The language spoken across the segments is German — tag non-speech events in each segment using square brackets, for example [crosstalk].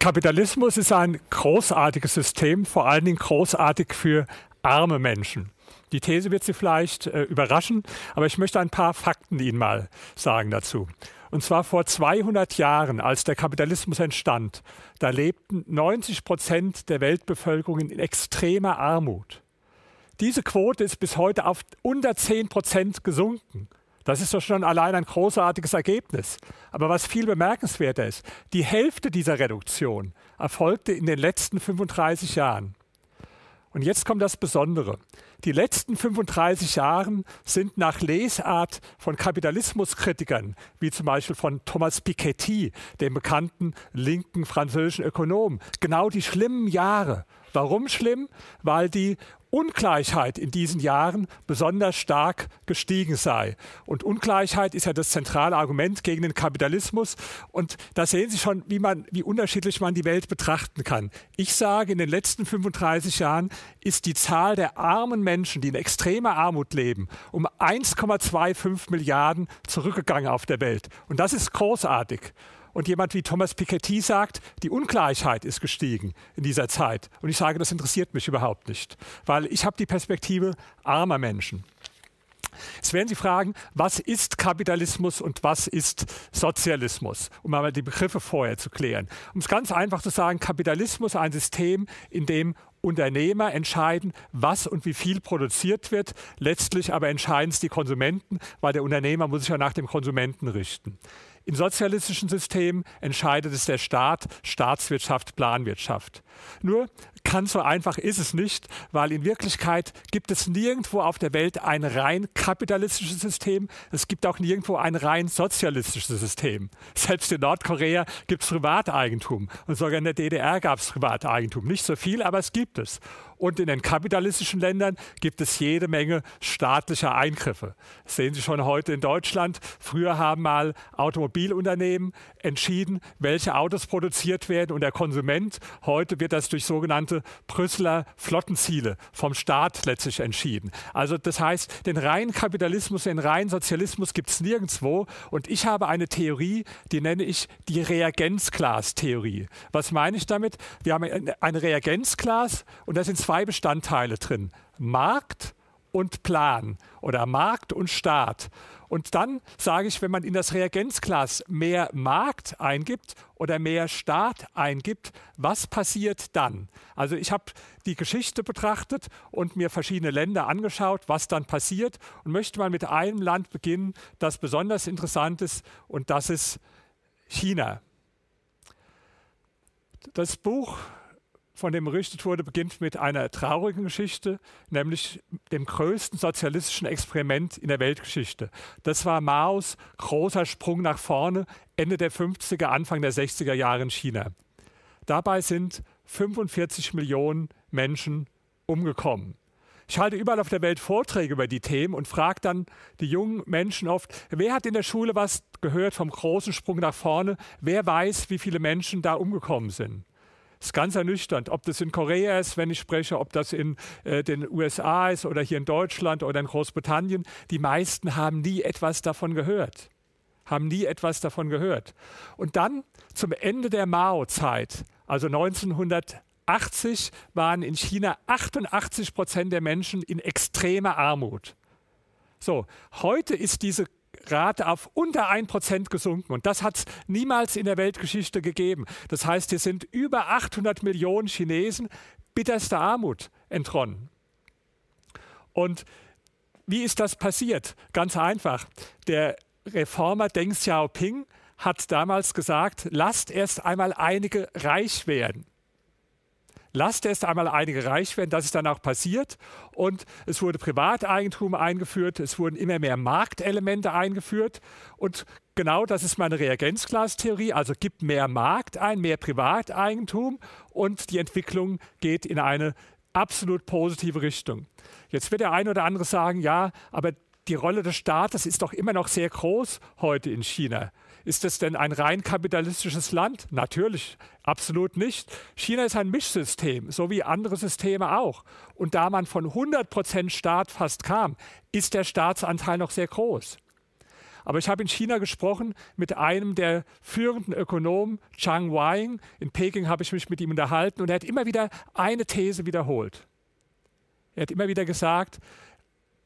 Kapitalismus ist ein großartiges System, vor allen Dingen großartig für arme Menschen. Die These wird Sie vielleicht äh, überraschen, aber ich möchte ein paar Fakten Ihnen mal sagen dazu. Und zwar vor 200 Jahren, als der Kapitalismus entstand, da lebten 90 Prozent der Weltbevölkerung in extremer Armut. Diese Quote ist bis heute auf unter 10 Prozent gesunken. Das ist doch schon allein ein großartiges Ergebnis. Aber was viel bemerkenswerter ist, die Hälfte dieser Reduktion erfolgte in den letzten 35 Jahren. Und jetzt kommt das Besondere. Die letzten 35 Jahre sind nach Lesart von Kapitalismuskritikern, wie zum Beispiel von Thomas Piketty, dem bekannten linken französischen Ökonom, genau die schlimmen Jahre. Warum schlimm? Weil die Ungleichheit in diesen Jahren besonders stark gestiegen sei. Und Ungleichheit ist ja das zentrale Argument gegen den Kapitalismus. Und da sehen Sie schon, wie, man, wie unterschiedlich man die Welt betrachten kann. Ich sage, in den letzten 35 Jahren ist die Zahl der armen Menschen, die in extremer Armut leben, um 1,25 Milliarden zurückgegangen auf der Welt. Und das ist großartig. Und jemand wie Thomas Piketty sagt, die Ungleichheit ist gestiegen in dieser Zeit. Und ich sage, das interessiert mich überhaupt nicht, weil ich habe die Perspektive armer Menschen. Jetzt werden Sie fragen, was ist Kapitalismus und was ist Sozialismus? Um einmal die Begriffe vorher zu klären. Um es ganz einfach zu sagen, Kapitalismus ist ein System, in dem Unternehmer entscheiden, was und wie viel produziert wird. Letztlich aber entscheiden es die Konsumenten, weil der Unternehmer muss sich ja nach dem Konsumenten richten. In sozialistischen Systemen entscheidet es der Staat, Staatswirtschaft, Planwirtschaft. Nur ganz so einfach ist es nicht, weil in Wirklichkeit gibt es nirgendwo auf der Welt ein rein kapitalistisches System. Es gibt auch nirgendwo ein rein sozialistisches System. Selbst in Nordkorea gibt es Privateigentum und sogar in der DDR gab es Privateigentum. Nicht so viel, aber es gibt es. Und in den kapitalistischen Ländern gibt es jede Menge staatlicher Eingriffe. Das sehen Sie schon heute in Deutschland. Früher haben mal Automobilunternehmen entschieden, welche Autos produziert werden und der Konsument. Heute wird das durch sogenannte Brüsseler Flottenziele vom Staat letztlich entschieden. Also das heißt, den reinen Kapitalismus, den reinen Sozialismus gibt es nirgendwo. Und ich habe eine Theorie, die nenne ich die Reagenzglas-Theorie. Was meine ich damit? Wir haben ein Reagenzglas und da sind zwei zwei Bestandteile drin. Markt und Plan oder Markt und Staat. Und dann sage ich, wenn man in das Reagenzglas mehr Markt eingibt oder mehr Staat eingibt, was passiert dann? Also ich habe die Geschichte betrachtet und mir verschiedene Länder angeschaut, was dann passiert und möchte mal mit einem Land beginnen, das besonders interessant ist und das ist China. Das Buch von dem berichtet wurde, beginnt mit einer traurigen Geschichte, nämlich dem größten sozialistischen Experiment in der Weltgeschichte. Das war Maos großer Sprung nach vorne Ende der 50er, Anfang der 60er Jahre in China. Dabei sind 45 Millionen Menschen umgekommen. Ich halte überall auf der Welt Vorträge über die Themen und frage dann die jungen Menschen oft, wer hat in der Schule was gehört vom großen Sprung nach vorne? Wer weiß, wie viele Menschen da umgekommen sind? Ist ganz ernüchternd, ob das in Korea ist, wenn ich spreche, ob das in äh, den USA ist oder hier in Deutschland oder in Großbritannien. Die meisten haben nie etwas davon gehört. Haben nie etwas davon gehört. Und dann zum Ende der Mao-Zeit, also 1980, waren in China 88 Prozent der Menschen in extremer Armut. So, heute ist diese Rate auf unter 1% gesunken. Und das hat es niemals in der Weltgeschichte gegeben. Das heißt, hier sind über 800 Millionen Chinesen bitterster Armut entronnen. Und wie ist das passiert? Ganz einfach. Der Reformer Deng Xiaoping hat damals gesagt, lasst erst einmal einige reich werden. Lasst erst einmal einige reich werden, das ist dann auch passiert. Und es wurde Privateigentum eingeführt, es wurden immer mehr Marktelemente eingeführt. Und genau das ist meine Reagenzglastheorie. Also gibt mehr Markt ein, mehr Privateigentum und die Entwicklung geht in eine absolut positive Richtung. Jetzt wird der eine oder andere sagen, ja, aber die Rolle des Staates ist doch immer noch sehr groß heute in China. Ist es denn ein rein kapitalistisches Land? Natürlich, absolut nicht. China ist ein Mischsystem, so wie andere Systeme auch. Und da man von 100 Prozent Staat fast kam, ist der Staatsanteil noch sehr groß. Aber ich habe in China gesprochen mit einem der führenden Ökonomen, Chang Weing. In Peking habe ich mich mit ihm unterhalten und er hat immer wieder eine These wiederholt. Er hat immer wieder gesagt,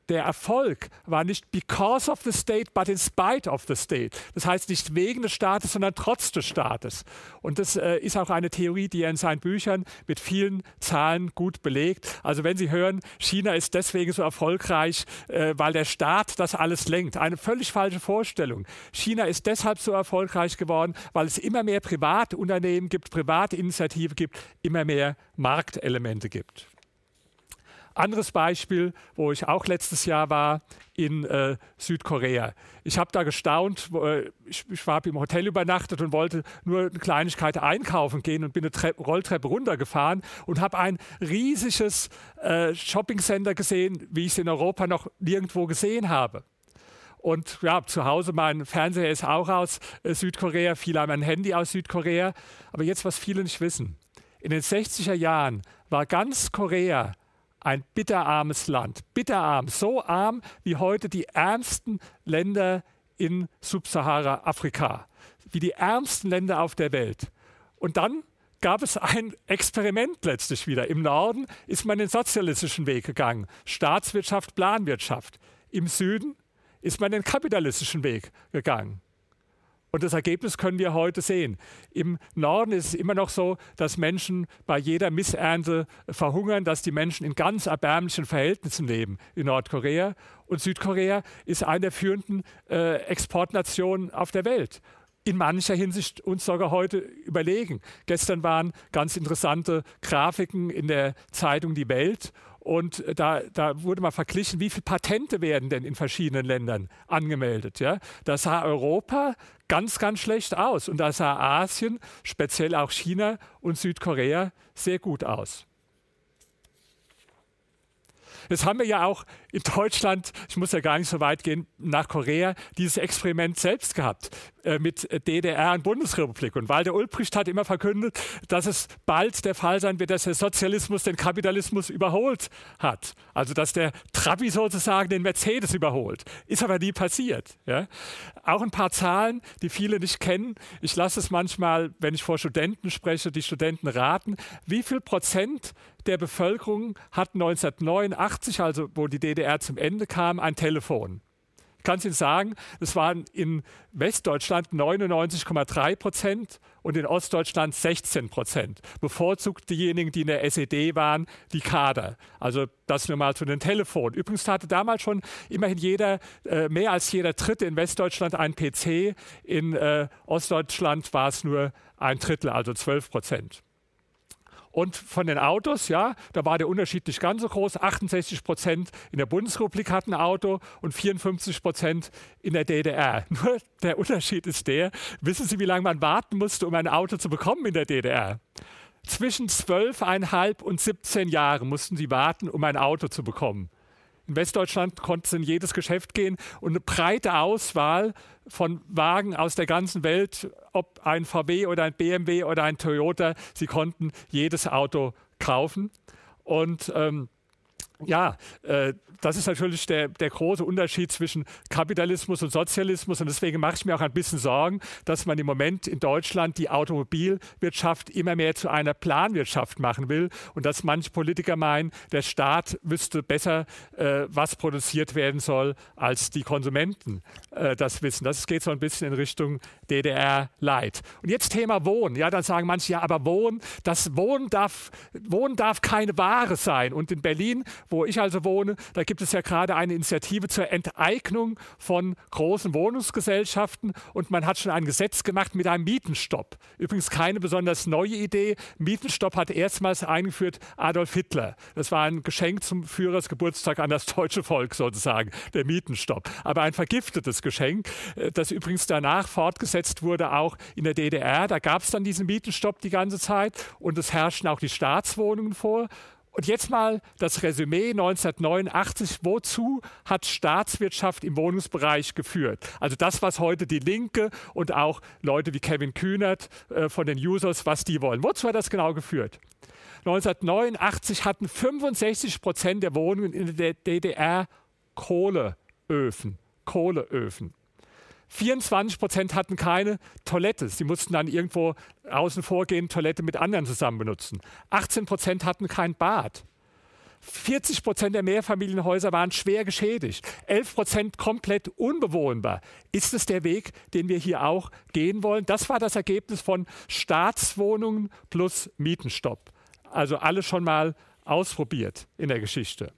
der Erfolg war nicht because of the state, but in spite of the state. Das heißt nicht wegen des Staates, sondern trotz des Staates. Und das äh, ist auch eine Theorie, die er in seinen Büchern mit vielen Zahlen gut belegt. Also wenn Sie hören, China ist deswegen so erfolgreich, äh, weil der Staat das alles lenkt. Eine völlig falsche Vorstellung. China ist deshalb so erfolgreich geworden, weil es immer mehr Privatunternehmen gibt, private Initiative gibt, immer mehr Marktelemente gibt. Anderes Beispiel, wo ich auch letztes Jahr war, in äh, Südkorea. Ich habe da gestaunt, äh, ich, ich war im Hotel übernachtet und wollte nur eine Kleinigkeit einkaufen gehen und bin eine Tre Rolltreppe runtergefahren und habe ein riesiges äh, Shoppingcenter gesehen, wie ich es in Europa noch nirgendwo gesehen habe. Und ja, zu Hause, mein Fernseher ist auch aus äh, Südkorea, viele haben ein Handy aus Südkorea. Aber jetzt, was viele nicht wissen. In den 60er Jahren war ganz Korea ein bitterarmes Land. Bitterarm, so arm wie heute die ärmsten Länder in Subsahara-Afrika, wie die ärmsten Länder auf der Welt. Und dann gab es ein Experiment letztlich wieder. Im Norden ist man den sozialistischen Weg gegangen, Staatswirtschaft, Planwirtschaft. Im Süden ist man den kapitalistischen Weg gegangen. Und das Ergebnis können wir heute sehen. Im Norden ist es immer noch so, dass Menschen bei jeder Missernte verhungern, dass die Menschen in ganz erbärmlichen Verhältnissen leben in Nordkorea. Und Südkorea ist eine der führenden äh, Exportnationen auf der Welt in mancher Hinsicht uns sogar heute überlegen. Gestern waren ganz interessante Grafiken in der Zeitung Die Welt und da, da, wurde mal verglichen, wie viele Patente werden denn in verschiedenen Ländern angemeldet. Ja? Da sah Europa ganz, ganz schlecht aus. Und da sah Asien, speziell auch China und Südkorea, sehr gut aus. Das haben wir ja auch in Deutschland, ich muss ja gar nicht so weit gehen, nach Korea, dieses Experiment selbst gehabt äh, mit DDR und Bundesrepublik. Und Walter Ulbricht hat immer verkündet, dass es bald der Fall sein wird, dass der Sozialismus den Kapitalismus überholt hat. Also dass der Trabi sozusagen den Mercedes überholt. Ist aber nie passiert. Ja? Auch ein paar Zahlen, die viele nicht kennen. Ich lasse es manchmal, wenn ich vor Studenten spreche, die Studenten raten, wie viel Prozent der Bevölkerung hat 1989, also wo die DDR zum Ende kam, ein Telefon. Ich kann es Ihnen sagen, es waren in Westdeutschland 99,3 Prozent und in Ostdeutschland 16 Prozent. Bevorzugt diejenigen, die in der SED waren, die Kader. Also das nur mal zu den Telefonen. Übrigens hatte damals schon immerhin jeder, äh, mehr als jeder Dritte in Westdeutschland einen PC. In äh, Ostdeutschland war es nur ein Drittel, also 12 Prozent. Und von den Autos, ja, da war der Unterschied nicht ganz so groß. 68 Prozent in der Bundesrepublik hatten ein Auto und 54 Prozent in der DDR. [laughs] Nur der Unterschied ist der, wissen Sie, wie lange man warten musste, um ein Auto zu bekommen in der DDR? Zwischen 12,5 und 17 Jahren mussten sie warten, um ein Auto zu bekommen. In Westdeutschland konnte es in jedes Geschäft gehen und eine breite Auswahl von Wagen aus der ganzen Welt, ob ein VW oder ein BMW oder ein Toyota, sie konnten jedes Auto kaufen. Und ähm, ja, äh, das ist natürlich der, der große Unterschied zwischen Kapitalismus und Sozialismus. Und deswegen mache ich mir auch ein bisschen Sorgen, dass man im Moment in Deutschland die Automobilwirtschaft immer mehr zu einer Planwirtschaft machen will und dass manche Politiker meinen, der Staat wüsste besser, äh, was produziert werden soll, als die Konsumenten äh, das wissen. Das geht so ein bisschen in Richtung DDR-Light. Und jetzt Thema Wohnen. Ja, dann sagen manche, ja, aber Wohnen, das Wohnen darf, Wohnen darf keine Ware sein. Und in Berlin, wo ich also wohne, da gibt es ja gerade eine Initiative zur Enteignung von großen Wohnungsgesellschaften und man hat schon ein Gesetz gemacht mit einem Mietenstopp. Übrigens keine besonders neue Idee. Mietenstopp hat erstmals eingeführt Adolf Hitler. Das war ein Geschenk zum Führersgeburtstag an das deutsche Volk sozusagen, der Mietenstopp. Aber ein vergiftetes Geschenk, äh, das übrigens danach fortgesetzt wurde, auch in der DDR. Da gab es dann diesen Mietenstopp die ganze Zeit und es herrschten auch die Staatswohnungen vor. Und jetzt mal das Resümee 1989. Wozu hat Staatswirtschaft im Wohnungsbereich geführt? Also das, was heute die Linke und auch Leute wie Kevin Kühnert äh, von den Users, was die wollen. Wozu hat das genau geführt? 1989 hatten 65 Prozent der Wohnungen in der DDR Kohleöfen. Kohleöfen. 24 Prozent hatten keine Toilette. Sie mussten dann irgendwo außen vor gehen, Toilette mit anderen zusammen benutzen. 18 Prozent hatten kein Bad. 40 Prozent der Mehrfamilienhäuser waren schwer geschädigt. 11 Prozent komplett unbewohnbar. Ist es der Weg, den wir hier auch gehen wollen? Das war das Ergebnis von Staatswohnungen plus Mietenstopp. Also alles schon mal ausprobiert in der Geschichte.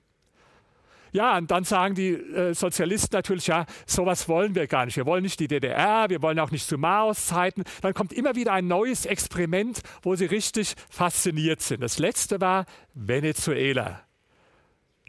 Ja, und dann sagen die äh, Sozialisten natürlich, ja, sowas wollen wir gar nicht. Wir wollen nicht die DDR, wir wollen auch nicht zu Maos-Zeiten. Dann kommt immer wieder ein neues Experiment, wo sie richtig fasziniert sind. Das letzte war Venezuela.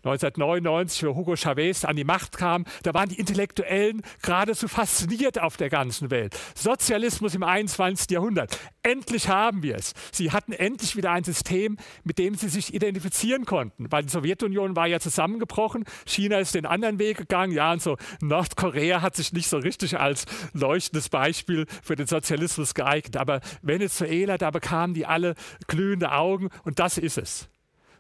1999, wo Hugo Chavez an die Macht kam, da waren die Intellektuellen geradezu fasziniert auf der ganzen Welt. Sozialismus im 21. Jahrhundert. Endlich haben wir es. Sie hatten endlich wieder ein System, mit dem sie sich identifizieren konnten, weil die Sowjetunion war ja zusammengebrochen, China ist den anderen Weg gegangen, ja, und so Nordkorea hat sich nicht so richtig als leuchtendes Beispiel für den Sozialismus geeignet. Aber Venezuela, da bekamen die alle glühende Augen und das ist es.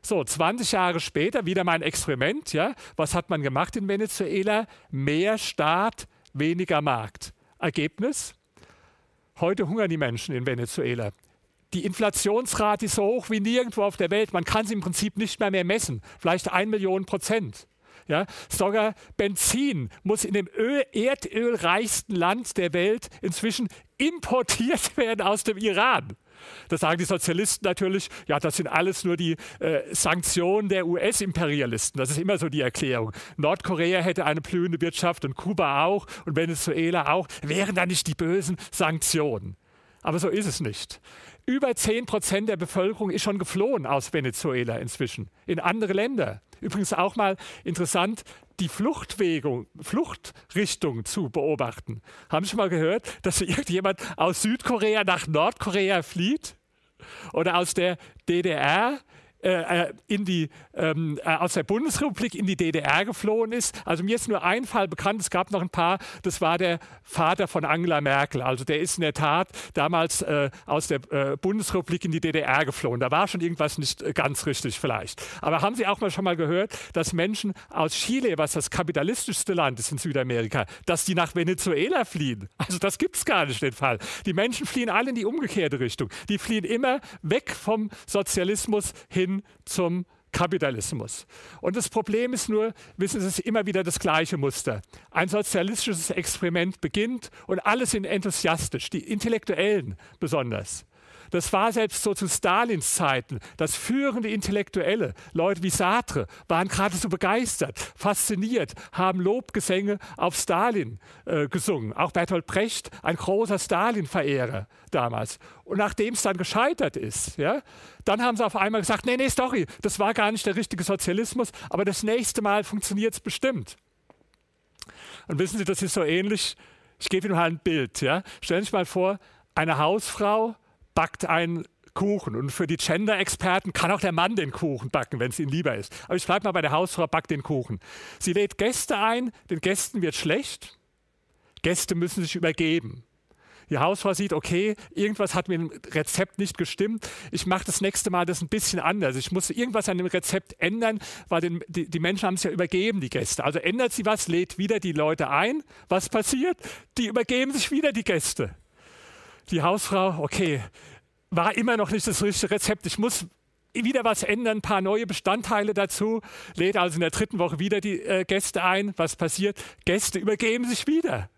So, 20 Jahre später wieder mein Experiment. Ja? Was hat man gemacht in Venezuela? Mehr Staat, weniger Markt. Ergebnis? Heute hungern die Menschen in Venezuela. Die Inflationsrate ist so hoch wie nirgendwo auf der Welt. Man kann sie im Prinzip nicht mehr, mehr messen. Vielleicht ein Million Prozent. Ja, sogar Benzin muss in dem Öl, erdölreichsten Land der Welt inzwischen importiert [laughs] werden aus dem Iran. Da sagen die Sozialisten natürlich, ja, das sind alles nur die äh, Sanktionen der US-Imperialisten. Das ist immer so die Erklärung. Nordkorea hätte eine blühende Wirtschaft und Kuba auch und Venezuela auch. Wären da nicht die bösen Sanktionen? Aber so ist es nicht. Über 10 Prozent der Bevölkerung ist schon geflohen aus Venezuela inzwischen in andere Länder. Übrigens auch mal interessant, die Fluchtrichtung zu beobachten. Haben Sie schon mal gehört, dass irgendjemand aus Südkorea nach Nordkorea flieht? Oder aus der DDR äh, äh, in die, ähm, äh, aus der Bundesrepublik in die DDR geflohen ist. Also mir ist nur ein Fall bekannt, es gab noch ein paar, das war der Vater von Angela Merkel. Also der ist in der Tat damals äh, aus der äh, Bundesrepublik in die DDR geflohen. Da war schon irgendwas nicht äh, ganz richtig vielleicht. Aber haben Sie auch mal schon mal gehört, dass Menschen aus Chile, was das kapitalistischste Land ist in Südamerika, dass die nach Venezuela fliehen? Also das gibt es gar nicht, den Fall. Die Menschen fliehen alle in die umgekehrte Richtung. Die fliehen immer weg vom Sozialismus hin zum Kapitalismus. Und das Problem ist nur, wissen Sie, es ist immer wieder das gleiche Muster. Ein sozialistisches Experiment beginnt und alle sind enthusiastisch, die Intellektuellen besonders. Das war selbst so zu Stalins Zeiten. Das führende Intellektuelle, Leute wie Sartre, waren geradezu begeistert, fasziniert, haben Lobgesänge auf Stalin äh, gesungen. Auch Bertolt Brecht, ein großer Stalin-Verehrer damals. Und nachdem es dann gescheitert ist, ja, dann haben sie auf einmal gesagt, nee, nee, sorry, das war gar nicht der richtige Sozialismus, aber das nächste Mal funktioniert es bestimmt. Und wissen Sie, das ist so ähnlich, ich gebe Ihnen mal ein Bild. Ja. Stellen Sie sich mal vor, eine Hausfrau backt einen Kuchen. Und für die Gender-Experten kann auch der Mann den Kuchen backen, wenn es ihnen lieber ist. Aber ich bleibe mal bei der Hausfrau, backt den Kuchen. Sie lädt Gäste ein, den Gästen wird schlecht. Gäste müssen sich übergeben. Die Hausfrau sieht, okay, irgendwas hat mit dem Rezept nicht gestimmt. Ich mache das nächste Mal das ein bisschen anders. Ich muss irgendwas an dem Rezept ändern, weil den, die, die, Menschen haben es ja übergeben, die Gäste. Also ändert sie was, lädt wieder die Leute ein. Was passiert? Die übergeben sich wieder die Gäste die Hausfrau, okay, war immer noch nicht das richtige Rezept. Ich muss wieder was ändern, ein paar neue Bestandteile dazu. Lädt also in der dritten Woche wieder die äh, Gäste ein. Was passiert? Gäste übergeben sich wieder.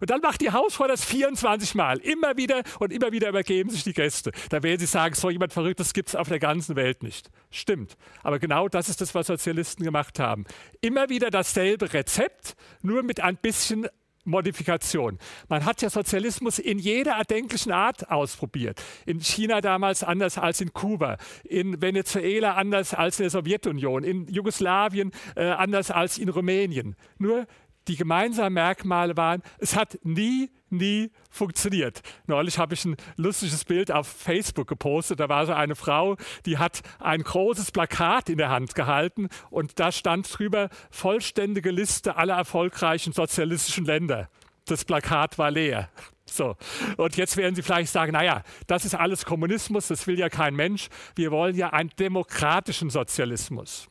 Und dann macht die Hausfrau das 24 Mal. Immer wieder und immer wieder übergeben sich die Gäste. Da werden sie sagen, so jemand Verrücktes gibt es auf der ganzen Welt nicht. Stimmt. Aber genau das ist das, was Sozialisten gemacht haben. Immer wieder dasselbe Rezept, nur mit ein bisschen Modifikation. Man hat ja Sozialismus in jeder erdenklichen Art ausprobiert. In China damals anders als in Kuba, in Venezuela anders als in der Sowjetunion, in Jugoslawien äh, anders als in Rumänien. Nur die gemeinsamen Merkmale waren, es hat nie, nie funktioniert. Neulich habe ich ein lustiges Bild auf Facebook gepostet. Da war so eine Frau, die hat ein großes Plakat in der Hand gehalten und da stand drüber vollständige Liste aller erfolgreichen sozialistischen Länder. Das Plakat war leer. So. Und jetzt werden Sie vielleicht sagen, naja, das ist alles Kommunismus, das will ja kein Mensch. Wir wollen ja einen demokratischen Sozialismus.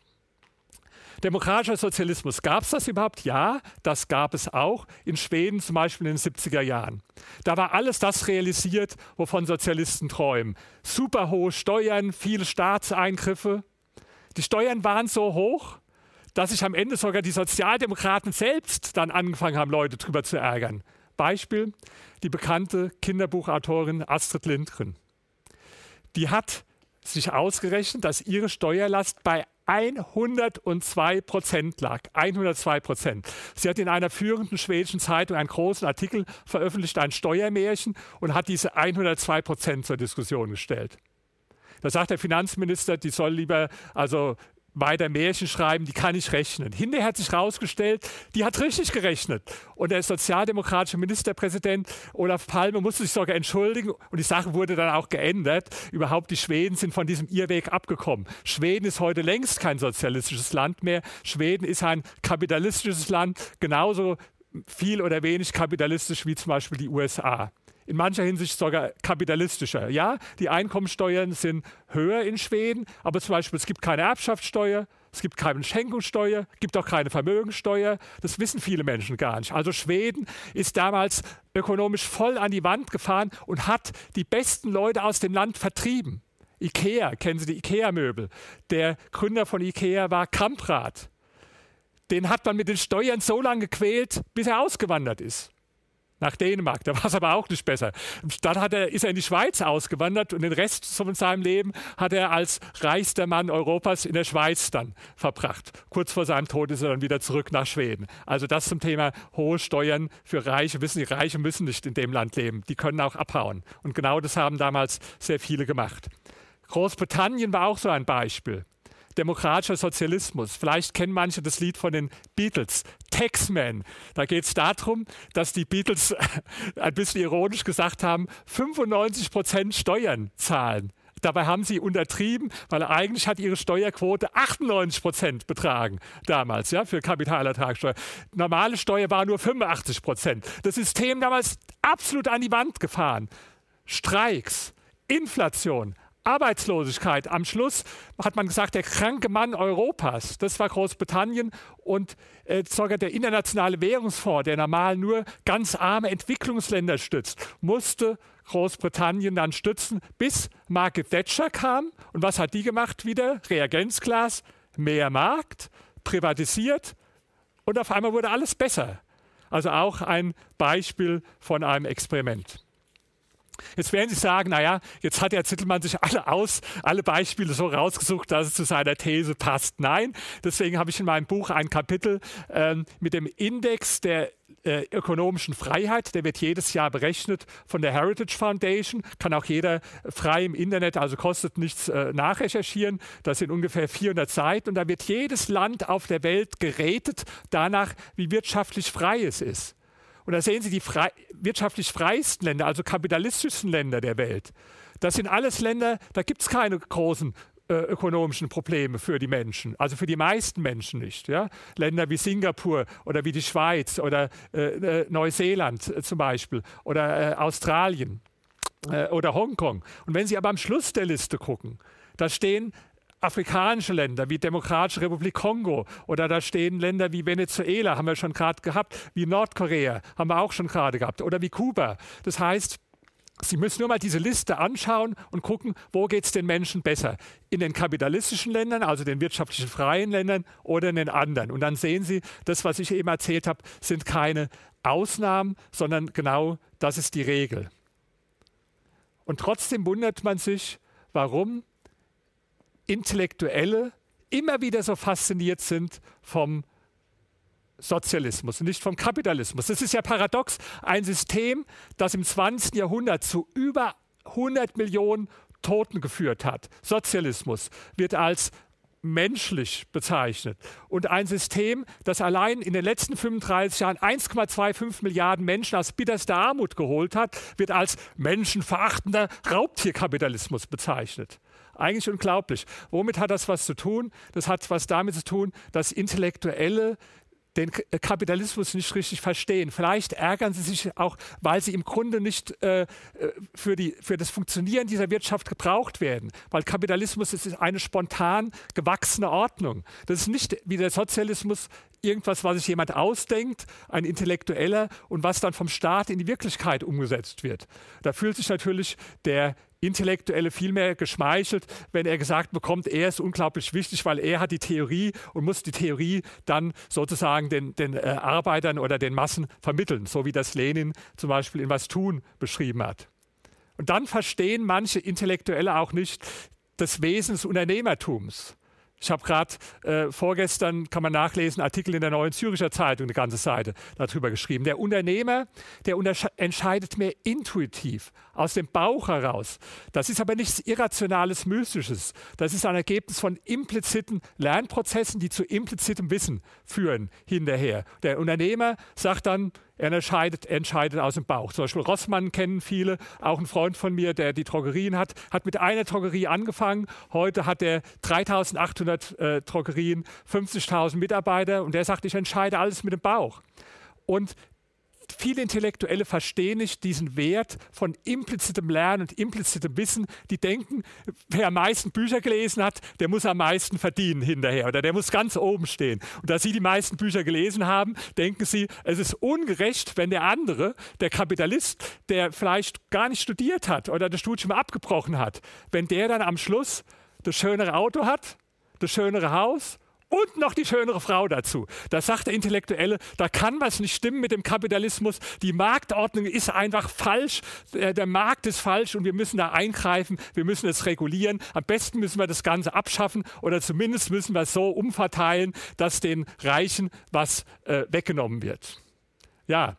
Demokratischer Sozialismus, gab es das überhaupt? Ja, das gab es auch. In Schweden zum Beispiel in den 70er Jahren. Da war alles das realisiert, wovon Sozialisten träumen. Super hohe Steuern, viele Staatseingriffe. Die Steuern waren so hoch, dass sich am Ende sogar die Sozialdemokraten selbst dann angefangen haben, Leute drüber zu ärgern. Beispiel die bekannte Kinderbuchautorin Astrid Lindgren. Die hat sich ausgerechnet, dass ihre Steuerlast bei 102 Prozent lag. 102 Prozent. Sie hat in einer führenden schwedischen Zeitung einen großen Artikel veröffentlicht, ein Steuermärchen, und hat diese 102 Prozent zur Diskussion gestellt. Da sagt der Finanzminister, die soll lieber also weiter Märchen schreiben, die kann ich rechnen. Hinterher hat sich herausgestellt, die hat richtig gerechnet. Und der sozialdemokratische Ministerpräsident Olaf Palme musste sich sogar entschuldigen und die Sache wurde dann auch geändert. Überhaupt die Schweden sind von diesem Irrweg abgekommen. Schweden ist heute längst kein sozialistisches Land mehr. Schweden ist ein kapitalistisches Land, genauso viel oder wenig kapitalistisch wie zum Beispiel die USA in mancher Hinsicht sogar kapitalistischer. Ja, die Einkommensteuern sind höher in Schweden, aber zum Beispiel es gibt keine Erbschaftssteuer, es gibt keine Schenkungssteuer, gibt auch keine Vermögensteuer. Das wissen viele Menschen gar nicht. Also Schweden ist damals ökonomisch voll an die Wand gefahren und hat die besten Leute aus dem Land vertrieben. Ikea, kennen Sie die Ikea-Möbel? Der Gründer von Ikea war Kamprad. Den hat man mit den Steuern so lange gequält, bis er ausgewandert ist nach Dänemark. Da war es aber auch nicht besser. Dann hat er, ist er in die Schweiz ausgewandert und den Rest von seinem Leben hat er als reichster Mann Europas in der Schweiz dann verbracht. Kurz vor seinem Tod ist er dann wieder zurück nach Schweden. Also das zum Thema hohe Steuern für Reiche. Wissen die Reiche müssen nicht in dem Land leben. Die können auch abhauen. Und genau das haben damals sehr viele gemacht. Großbritannien war auch so ein Beispiel demokratischer Sozialismus. Vielleicht kennen manche das Lied von den Beatles, Taxman. Da geht es darum, dass die Beatles [laughs] ein bisschen ironisch gesagt haben, 95 Prozent Steuern zahlen. Dabei haben sie untertrieben, weil eigentlich hat ihre Steuerquote 98 Prozent betragen damals, ja, für Kapitalertragssteuer. Normale Steuer war nur 85 Prozent. Das System damals absolut an die Wand gefahren. Streiks, Inflation, Arbeitslosigkeit. Am Schluss hat man gesagt, der kranke Mann Europas, das war Großbritannien und äh, sogar der internationale Währungsfonds, der normal nur ganz arme Entwicklungsländer stützt, musste Großbritannien dann stützen, bis Margaret Thatcher kam. Und was hat die gemacht wieder? Reagenzglas, mehr Markt, privatisiert und auf einmal wurde alles besser. Also auch ein Beispiel von einem Experiment. Jetzt werden Sie sagen, naja, jetzt hat Herr Zittelmann sich alle aus, alle Beispiele so rausgesucht, dass es zu seiner These passt. Nein, deswegen habe ich in meinem Buch ein Kapitel ähm, mit dem Index der äh, ökonomischen Freiheit. Der wird jedes Jahr berechnet von der Heritage Foundation. Kann auch jeder frei im Internet, also kostet nichts, äh, nachrecherchieren. Das sind ungefähr 400 Seiten. Und da wird jedes Land auf der Welt gerätet danach, wie wirtschaftlich frei es ist. Und da sehen Sie die frei, wirtschaftlich freiesten Länder, also kapitalistischsten Länder der Welt. Das sind alles Länder, da gibt es keine großen äh, ökonomischen Probleme für die Menschen, also für die meisten Menschen nicht. Ja? Länder wie Singapur oder wie die Schweiz oder äh, äh Neuseeland äh, zum Beispiel oder äh, Australien äh, oder Hongkong. Und wenn Sie aber am Schluss der Liste gucken, da stehen afrikanische Länder wie Demokratische Republik Kongo oder da stehen Länder wie Venezuela, haben wir schon gerade gehabt, wie Nordkorea, haben wir auch schon gerade gehabt, oder wie Kuba. Das heißt, Sie müssen nur mal diese Liste anschauen und gucken, wo geht es den Menschen besser. In den kapitalistischen Ländern, also den wirtschaftlichen freien Ländern oder in den anderen. Und dann sehen Sie, das, was ich eben erzählt habe, sind keine Ausnahmen, sondern genau das ist die Regel. Und trotzdem wundert man sich, warum Intellektuelle immer wieder so fasziniert sind vom Sozialismus und nicht vom Kapitalismus. Das ist ja paradox. Ein System, das im 20. Jahrhundert zu über 100 Millionen Toten geführt hat. Sozialismus wird als menschlich bezeichnet. Und ein System, das allein in den letzten 35 Jahren 1,25 Milliarden Menschen aus bitterster Armut geholt hat, wird als menschenverachtender Raubtierkapitalismus bezeichnet. Eigentlich unglaublich. Womit hat das was zu tun? Das hat was damit zu tun, dass Intellektuelle den Kapitalismus nicht richtig verstehen. Vielleicht ärgern sie sich auch, weil sie im Grunde nicht äh, äh, für, die, für das Funktionieren dieser Wirtschaft gebraucht werden. Weil Kapitalismus ist eine spontan gewachsene Ordnung. Das ist nicht wie der Sozialismus irgendwas, was sich jemand ausdenkt, ein Intellektueller, und was dann vom Staat in die Wirklichkeit umgesetzt wird. Da fühlt sich natürlich der Intellektuelle viel mehr geschmeichelt, wenn er gesagt bekommt, er ist unglaublich wichtig, weil er hat die Theorie und muss die Theorie dann sozusagen den, den äh, Arbeitern oder den Massen vermitteln, so wie das Lenin zum Beispiel in Was tun beschrieben hat. Und dann verstehen manche Intellektuelle auch nicht das Wesen des Unternehmertums. Ich habe gerade äh, vorgestern, kann man nachlesen, Artikel in der Neuen Züricher Zeitung, eine ganze Seite darüber geschrieben. Der Unternehmer, der entscheidet mehr intuitiv, aus dem Bauch heraus. Das ist aber nichts Irrationales, Mystisches. Das ist ein Ergebnis von impliziten Lernprozessen, die zu implizitem Wissen führen hinterher. Der Unternehmer sagt dann, er entscheidet, entscheidet aus dem Bauch. Zum Beispiel Rossmann kennen viele, auch ein Freund von mir, der die Drogerien hat, hat mit einer Drogerie angefangen. Heute hat er 3800 äh, Drogerien, 50.000 Mitarbeiter und er sagt, ich entscheide alles mit dem Bauch. Und viele Intellektuelle verstehen nicht diesen Wert von implizitem Lernen und implizitem Wissen. Die denken, wer am meisten Bücher gelesen hat, der muss am meisten verdienen hinterher oder der muss ganz oben stehen. Und da sie die meisten Bücher gelesen haben, denken sie, es ist ungerecht, wenn der andere, der Kapitalist, der vielleicht gar nicht studiert hat oder das Studium abgebrochen hat, wenn der dann am Schluss das schönere Auto hat, das schönere Haus und noch die schönere Frau dazu. Da sagt der Intellektuelle, da kann was nicht stimmen mit dem Kapitalismus. Die Marktordnung ist einfach falsch. Der, Markt ist falsch und wir müssen da eingreifen. Wir müssen es regulieren. Am besten müssen wir das Ganze abschaffen oder zumindest müssen wir es so umverteilen, dass den Reichen was äh, weggenommen wird. Ja,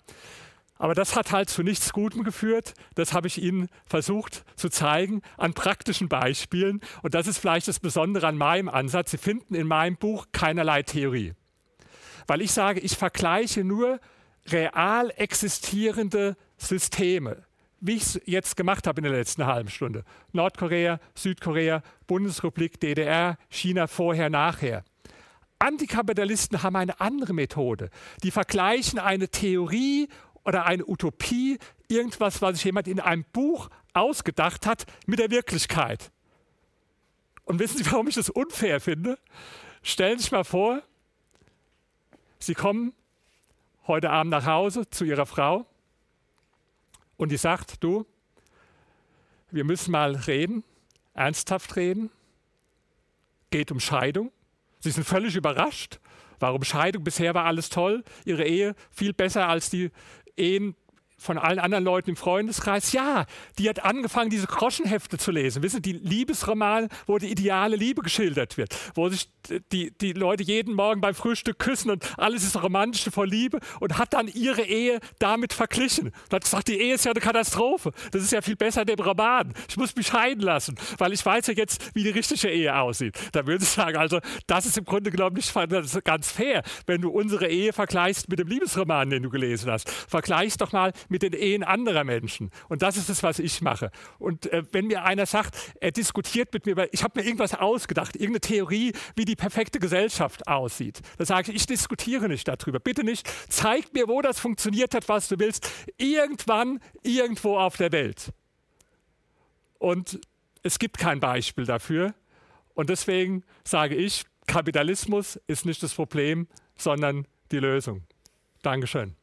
aber das hat halt zu nichts Gutem geführt. Das habe ich Ihnen versucht zu zeigen an praktischen Beispielen. Und das ist vielleicht das Besondere an meinem Ansatz. Sie finden in meinem Buch keinerlei Theorie. Weil ich sage, ich vergleiche nur real existierende Systeme, wie ich es jetzt gemacht habe in der letzten halben Stunde. Nordkorea, Südkorea, Bundesrepublik, DDR, China vorher, nachher. Antikapitalisten haben eine andere Methode. Die vergleichen eine Theorie oder eine Utopie, irgendwas, was sich jemand in einem Buch ausgedacht hat, mit der Wirklichkeit. Und wissen Sie, [laughs] warum ich das unfair finde? Stellen Sie sich mal vor, Sie kommen heute Abend nach Hause zu Ihrer Frau und die sagt, du, wir müssen mal reden, ernsthaft reden, geht um Scheidung. Sie sind völlig überrascht. Warum Scheidung? Bisher war alles toll, ihre Ehe viel besser als die Ehen von allen anderen Leuten im Freundeskreis, ja, die hat angefangen, diese Groschenhefte zu lesen. Wissen Sie, die Liebesromane, wo die ideale Liebe geschildert wird, wo sich die, die Leute jeden Morgen beim Frühstück küssen und alles ist romantisch vor Liebe und hat dann ihre Ehe damit verglichen. Und hat gesagt, die Ehe ist ja eine Katastrophe. Das ist ja viel besser dem Roman. Ich muss mich scheiden lassen, weil ich weiß ja jetzt, wie die richtige Ehe aussieht. Da würde ich sagen, also das ist im Grunde genommen nicht ganz fair, wenn du unsere Ehe vergleichst mit dem Liebesroman, den du gelesen hast. Vergleichst doch mal mit den Ehen anderer Menschen. Und das ist es, was ich mache. Und äh, wenn mir einer sagt, er diskutiert mit mir, weil ich habe mir irgendwas ausgedacht, irgendeine Theorie, wie die perfekte Gesellschaft aussieht, dann sage ich, ich diskutiere nicht darüber. Bitte nicht. Zeig mir, wo das funktioniert hat, was du willst. Irgendwann, irgendwo auf der Welt. Und es gibt kein Beispiel dafür. Und deswegen sage ich, Kapitalismus ist nicht das Problem, sondern die Lösung. Dankeschön.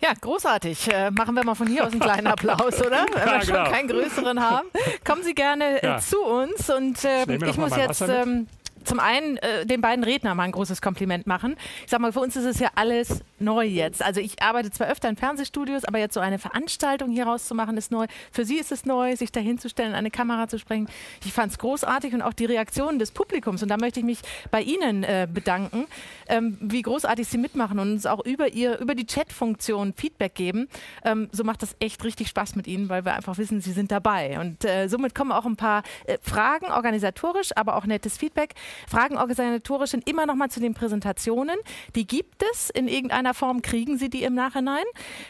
Ja, großartig. Äh, machen wir mal von hier aus einen kleinen Applaus, [laughs] oder? Wenn wir schon genau. keinen größeren haben. Kommen Sie gerne äh, ja. zu uns und äh, ich, ich muss jetzt ähm, zum einen äh, den beiden Rednern mal ein großes Kompliment machen. Ich sag mal, für uns ist es ja alles neu jetzt. Also ich arbeite zwar öfter in Fernsehstudios, aber jetzt so eine Veranstaltung hier rauszumachen ist neu. Für Sie ist es neu, sich dahinzustellen, eine Kamera zu sprechen. Ich fand es großartig und auch die Reaktionen des Publikums. Und da möchte ich mich bei Ihnen äh, bedanken, ähm, wie großartig Sie mitmachen und uns auch über ihr über die Chat-Funktion Feedback geben. Ähm, so macht das echt richtig Spaß mit Ihnen, weil wir einfach wissen, Sie sind dabei. Und äh, somit kommen auch ein paar äh, Fragen organisatorisch, aber auch nettes Feedback. Fragen organisatorisch sind immer noch mal zu den Präsentationen. Die gibt es in irgendeiner Form, kriegen Sie die im Nachhinein.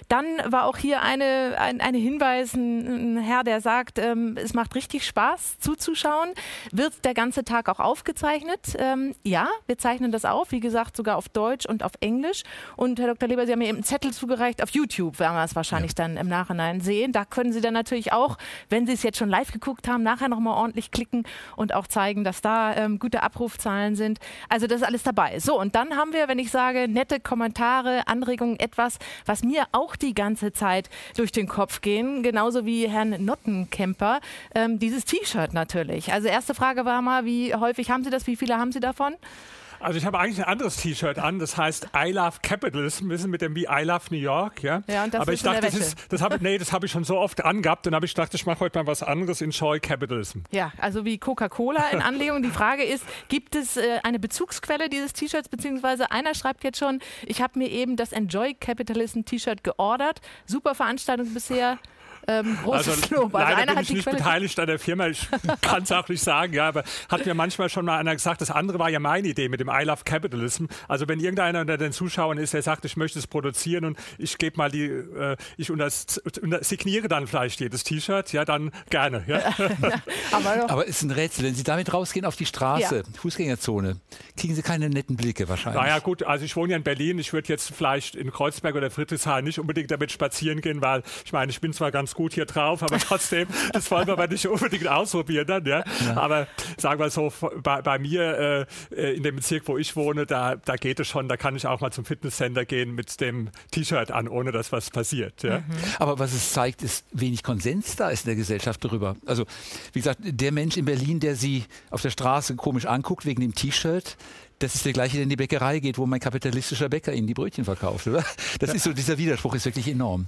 Dann war auch hier eine, ein eine Hinweis, ein, Herr, der sagt, ähm, es macht richtig Spaß zuzuschauen. Wird der ganze Tag auch aufgezeichnet? Ähm, ja, wir zeichnen das auf, wie gesagt, sogar auf Deutsch und auf Englisch. Und Herr Dr. Leber, Sie haben mir eben einen Zettel zugereicht auf YouTube, werden wir es wahrscheinlich ja. dann im Nachhinein sehen. Da können Sie dann natürlich auch, wenn Sie es jetzt schon live geguckt haben, nachher nochmal ordentlich klicken und auch zeigen, dass da ähm, gute Abrufzahlen sind. Also das ist alles dabei. So, und dann haben wir, wenn ich sage, nette Kommentare, Anregungen, etwas, was mir auch die ganze Zeit durch den Kopf gehen, genauso wie Herrn Nottenkemper, ähm, dieses T-Shirt natürlich. Also erste Frage war mal, wie häufig haben Sie das, wie viele haben Sie davon? Also ich habe eigentlich ein anderes T-Shirt an, das heißt I Love Capitalism, ein bisschen mit dem wie I Love New York, ja. ja und das Aber ich dachte, das ist, das habe nee, das habe ich schon so oft angehabt, dann habe ich gedacht, ich mache heute mal was anderes, Enjoy Capitalism. Ja, also wie Coca-Cola in Anlegung. Die Frage ist, gibt es äh, eine Bezugsquelle dieses T-Shirts, beziehungsweise einer schreibt jetzt schon, ich habe mir eben das Enjoy Capitalism T-Shirt geordert. Super Veranstaltung bisher ähm, großes also, Lob. Also leider bin ich nicht Quelle beteiligt an der Firma, ich [laughs] kann es auch nicht sagen, ja, aber hat mir manchmal schon mal einer gesagt, das andere war ja meine Idee mit dem I Love Capitalism. Also wenn irgendeiner unter den Zuschauern ist, der sagt, ich möchte es produzieren und ich gebe mal die, äh, ich unter, unter, signiere dann vielleicht jedes T-Shirt, ja, dann gerne. Ja. [laughs] aber, aber ist ein Rätsel, wenn Sie damit rausgehen auf die Straße, ja. Fußgängerzone, kriegen Sie keine netten Blicke wahrscheinlich. Naja gut, also ich wohne ja in Berlin, ich würde jetzt vielleicht in Kreuzberg oder Friedrichshain nicht unbedingt damit spazieren gehen, weil ich meine, ich bin zwar ganz gut hier drauf, aber trotzdem, das wollen wir aber nicht unbedingt ausprobieren dann, ja. ja. Aber sagen wir so, bei, bei mir äh, in dem Bezirk, wo ich wohne, da, da geht es schon, da kann ich auch mal zum Fitnesscenter gehen mit dem T-Shirt an, ohne dass was passiert. Ja. Mhm. Aber was es zeigt, ist wenig Konsens da ist in der Gesellschaft darüber. Also, wie gesagt, der Mensch in Berlin, der sie auf der Straße komisch anguckt wegen dem T-Shirt, das ist der gleiche, der in die Bäckerei geht, wo mein kapitalistischer Bäcker ihnen die Brötchen verkauft, oder? Das ist so, dieser Widerspruch ist wirklich enorm.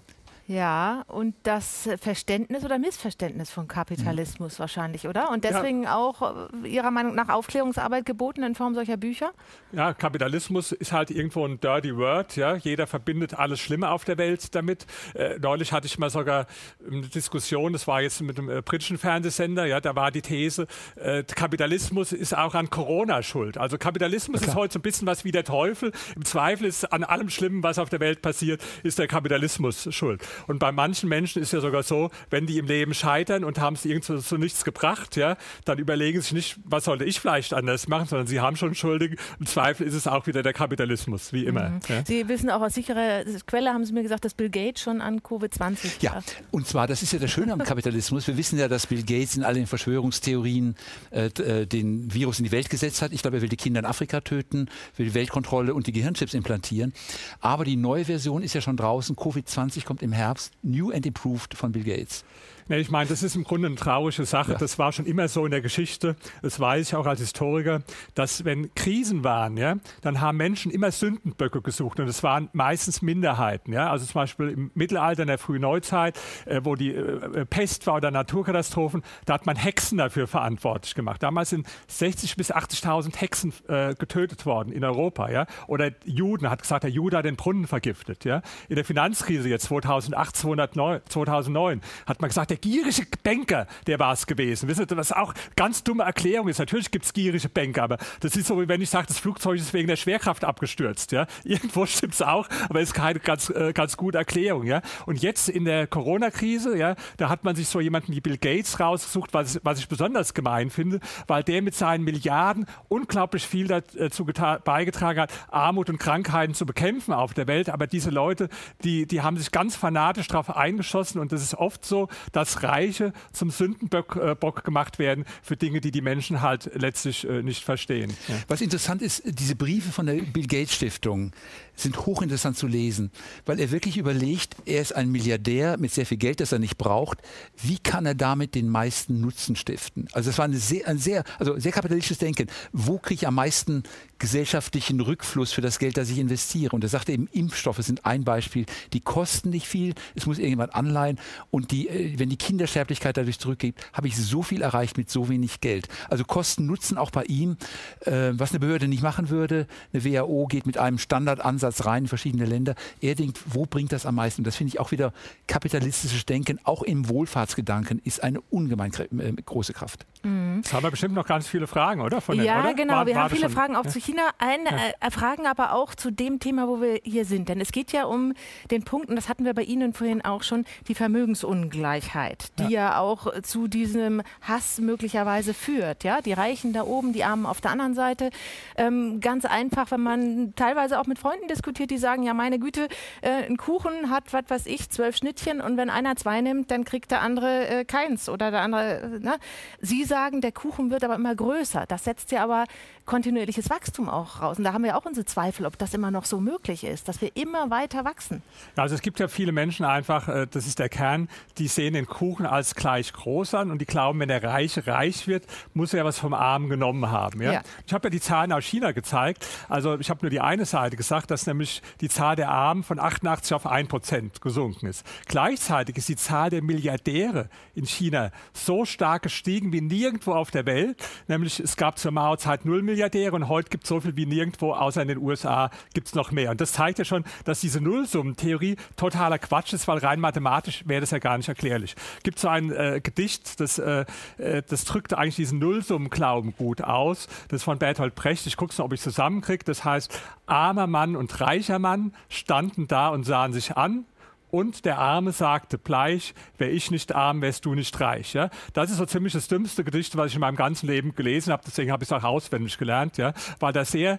Ja, und das Verständnis oder Missverständnis von Kapitalismus mhm. wahrscheinlich, oder? Und deswegen ja. auch äh, Ihrer Meinung nach Aufklärungsarbeit geboten in Form solcher Bücher? Ja, Kapitalismus ist halt irgendwo ein dirty word. Ja? Jeder verbindet alles Schlimme auf der Welt damit. Äh, neulich hatte ich mal sogar eine Diskussion, das war jetzt mit einem äh, britischen Fernsehsender, ja, da war die These, äh, Kapitalismus ist auch an Corona schuld. Also Kapitalismus okay. ist heute so ein bisschen was wie der Teufel. Im Zweifel ist an allem Schlimmen, was auf der Welt passiert, ist der Kapitalismus schuld. Und bei manchen Menschen ist ja sogar so, wenn die im Leben scheitern und haben es irgendwo zu nichts gebracht, ja, dann überlegen sie sich nicht, was sollte ich vielleicht anders machen, sondern sie haben schon Schuldigen. Im Zweifel ist es auch wieder der Kapitalismus, wie immer. Mhm. Ja. Sie wissen auch aus sicherer Quelle, haben Sie mir gesagt, dass Bill Gates schon an Covid-20 Ja, und zwar, das ist ja das Schöne am Kapitalismus. Wir wissen ja, dass Bill Gates in all den Verschwörungstheorien äh, äh, den Virus in die Welt gesetzt hat. Ich glaube, er will die Kinder in Afrika töten, will die Weltkontrolle und die Gehirnchips implantieren. Aber die neue Version ist ja schon draußen. Covid-20 kommt im Herbst. Herbst New and Improved von Bill Gates. Nee, ich meine, das ist im Grunde eine traurige Sache. Ja. Das war schon immer so in der Geschichte. Das weiß ich auch als Historiker, dass wenn Krisen waren, ja, dann haben Menschen immer Sündenböcke gesucht und es waren meistens Minderheiten. Ja. Also zum Beispiel im Mittelalter, in der frühen Neuzeit, äh, wo die äh, Pest war oder Naturkatastrophen, da hat man Hexen dafür verantwortlich gemacht. Damals sind 60.000 bis 80.000 Hexen äh, getötet worden in Europa. Ja. Oder Juden, hat gesagt, der Jude hat den Brunnen vergiftet. Ja. In der Finanzkrise jetzt 2008, 2009, 2009 hat man gesagt, der gierige Banker, der war es gewesen. Wissen Sie, was auch ganz dumme Erklärung ist. Natürlich gibt es gierige Banker, aber das ist so, wie wenn ich sage, das Flugzeug ist wegen der Schwerkraft abgestürzt. Ja? [laughs] Irgendwo stimmt es auch, aber ist keine ganz, äh, ganz gute Erklärung. Ja? Und jetzt in der Corona-Krise, ja, da hat man sich so jemanden wie Bill Gates rausgesucht, was, was ich besonders gemein finde, weil der mit seinen Milliarden unglaublich viel dazu beigetragen hat, Armut und Krankheiten zu bekämpfen auf der Welt. Aber diese Leute, die, die haben sich ganz fanatisch darauf eingeschossen und das ist oft so, dass dass Reiche zum Sündenbock äh, gemacht werden für Dinge, die die Menschen halt letztlich äh, nicht verstehen. Ja. Was interessant ist, diese Briefe von der Bill Gates Stiftung sind hochinteressant zu lesen, weil er wirklich überlegt, er ist ein Milliardär mit sehr viel Geld, das er nicht braucht. Wie kann er damit den meisten Nutzen stiften? Also es war eine sehr, ein sehr, also sehr kapitalistisches Denken. Wo kriege ich am meisten gesellschaftlichen Rückfluss für das Geld, das ich investiere? Und er sagte eben, Impfstoffe sind ein Beispiel. Die kosten nicht viel, es muss irgendjemand anleihen und die, äh, wenn die Kindersterblichkeit dadurch zurückgeht, habe ich so viel erreicht mit so wenig Geld. Also Kosten Nutzen auch bei ihm, äh, was eine Behörde nicht machen würde. Eine WHO geht mit einem Standardansatz rein in verschiedene Länder. Er denkt, wo bringt das am meisten? Und das finde ich auch wieder kapitalistisches Denken, auch im Wohlfahrtsgedanken, ist eine ungemein äh, große Kraft. Mhm. Jetzt haben wir bestimmt noch ganz viele Fragen, oder? Von den, ja, oder? genau. War, wir haben viele schon? Fragen auch ja. zu China. Ein, ja. äh, Fragen aber auch zu dem Thema, wo wir hier sind. Denn es geht ja um den Punkt, und das hatten wir bei Ihnen vorhin auch schon, die Vermögensungleichheit, die ja, ja auch zu diesem Hass möglicherweise führt. Ja? Die Reichen da oben, die Armen auf der anderen Seite. Ähm, ganz einfach, wenn man teilweise auch mit Freunden diskutiert, die sagen, ja meine Güte, äh, ein Kuchen hat, was weiß ich, zwölf Schnittchen und wenn einer zwei nimmt, dann kriegt der andere äh, keins oder der andere. Äh, ne? Sie sagen, der Kuchen wird aber immer größer. Das setzt ja aber kontinuierliches Wachstum auch raus. Und da haben wir auch unsere Zweifel, ob das immer noch so möglich ist, dass wir immer weiter wachsen. Ja, also es gibt ja viele Menschen einfach, äh, das ist der Kern, die sehen den Kuchen als gleich groß an und die glauben, wenn der Reiche reich wird, muss er was vom Armen genommen haben. Ja? ja. Ich habe ja die Zahlen aus China gezeigt. Also ich habe nur die eine Seite gesagt, dass nämlich die Zahl der Armen von 88 auf 1 Prozent gesunken ist. Gleichzeitig ist die Zahl der Milliardäre in China so stark gestiegen wie nirgendwo auf der Welt. Nämlich es gab zur Mao-Zeit 0 Milliardäre Milliardäre und heute gibt es so viel wie nirgendwo, außer in den USA gibt es noch mehr. Und das zeigt ja schon, dass diese Nullsummentheorie totaler Quatsch ist, weil rein mathematisch wäre das ja gar nicht erklärlich. Gibt so ein äh, Gedicht, das, äh, äh das drückt eigentlich diesen Nullsummenglauben gut aus. Das ist von Bertolt Brecht. Ich gucke es noch, ob ich es zusammenkriege. Das heißt, armer Mann und reicher Mann standen da und sahen sich an und der Arme sagte bleich, wäre ich nicht arm, wärst du nicht reich. Ja? Das ist so ziemlich das dümmste Gedicht, was ich in meinem ganzen Leben gelesen habe. Deswegen habe ich es auch auswendig gelernt, ja? weil da sehr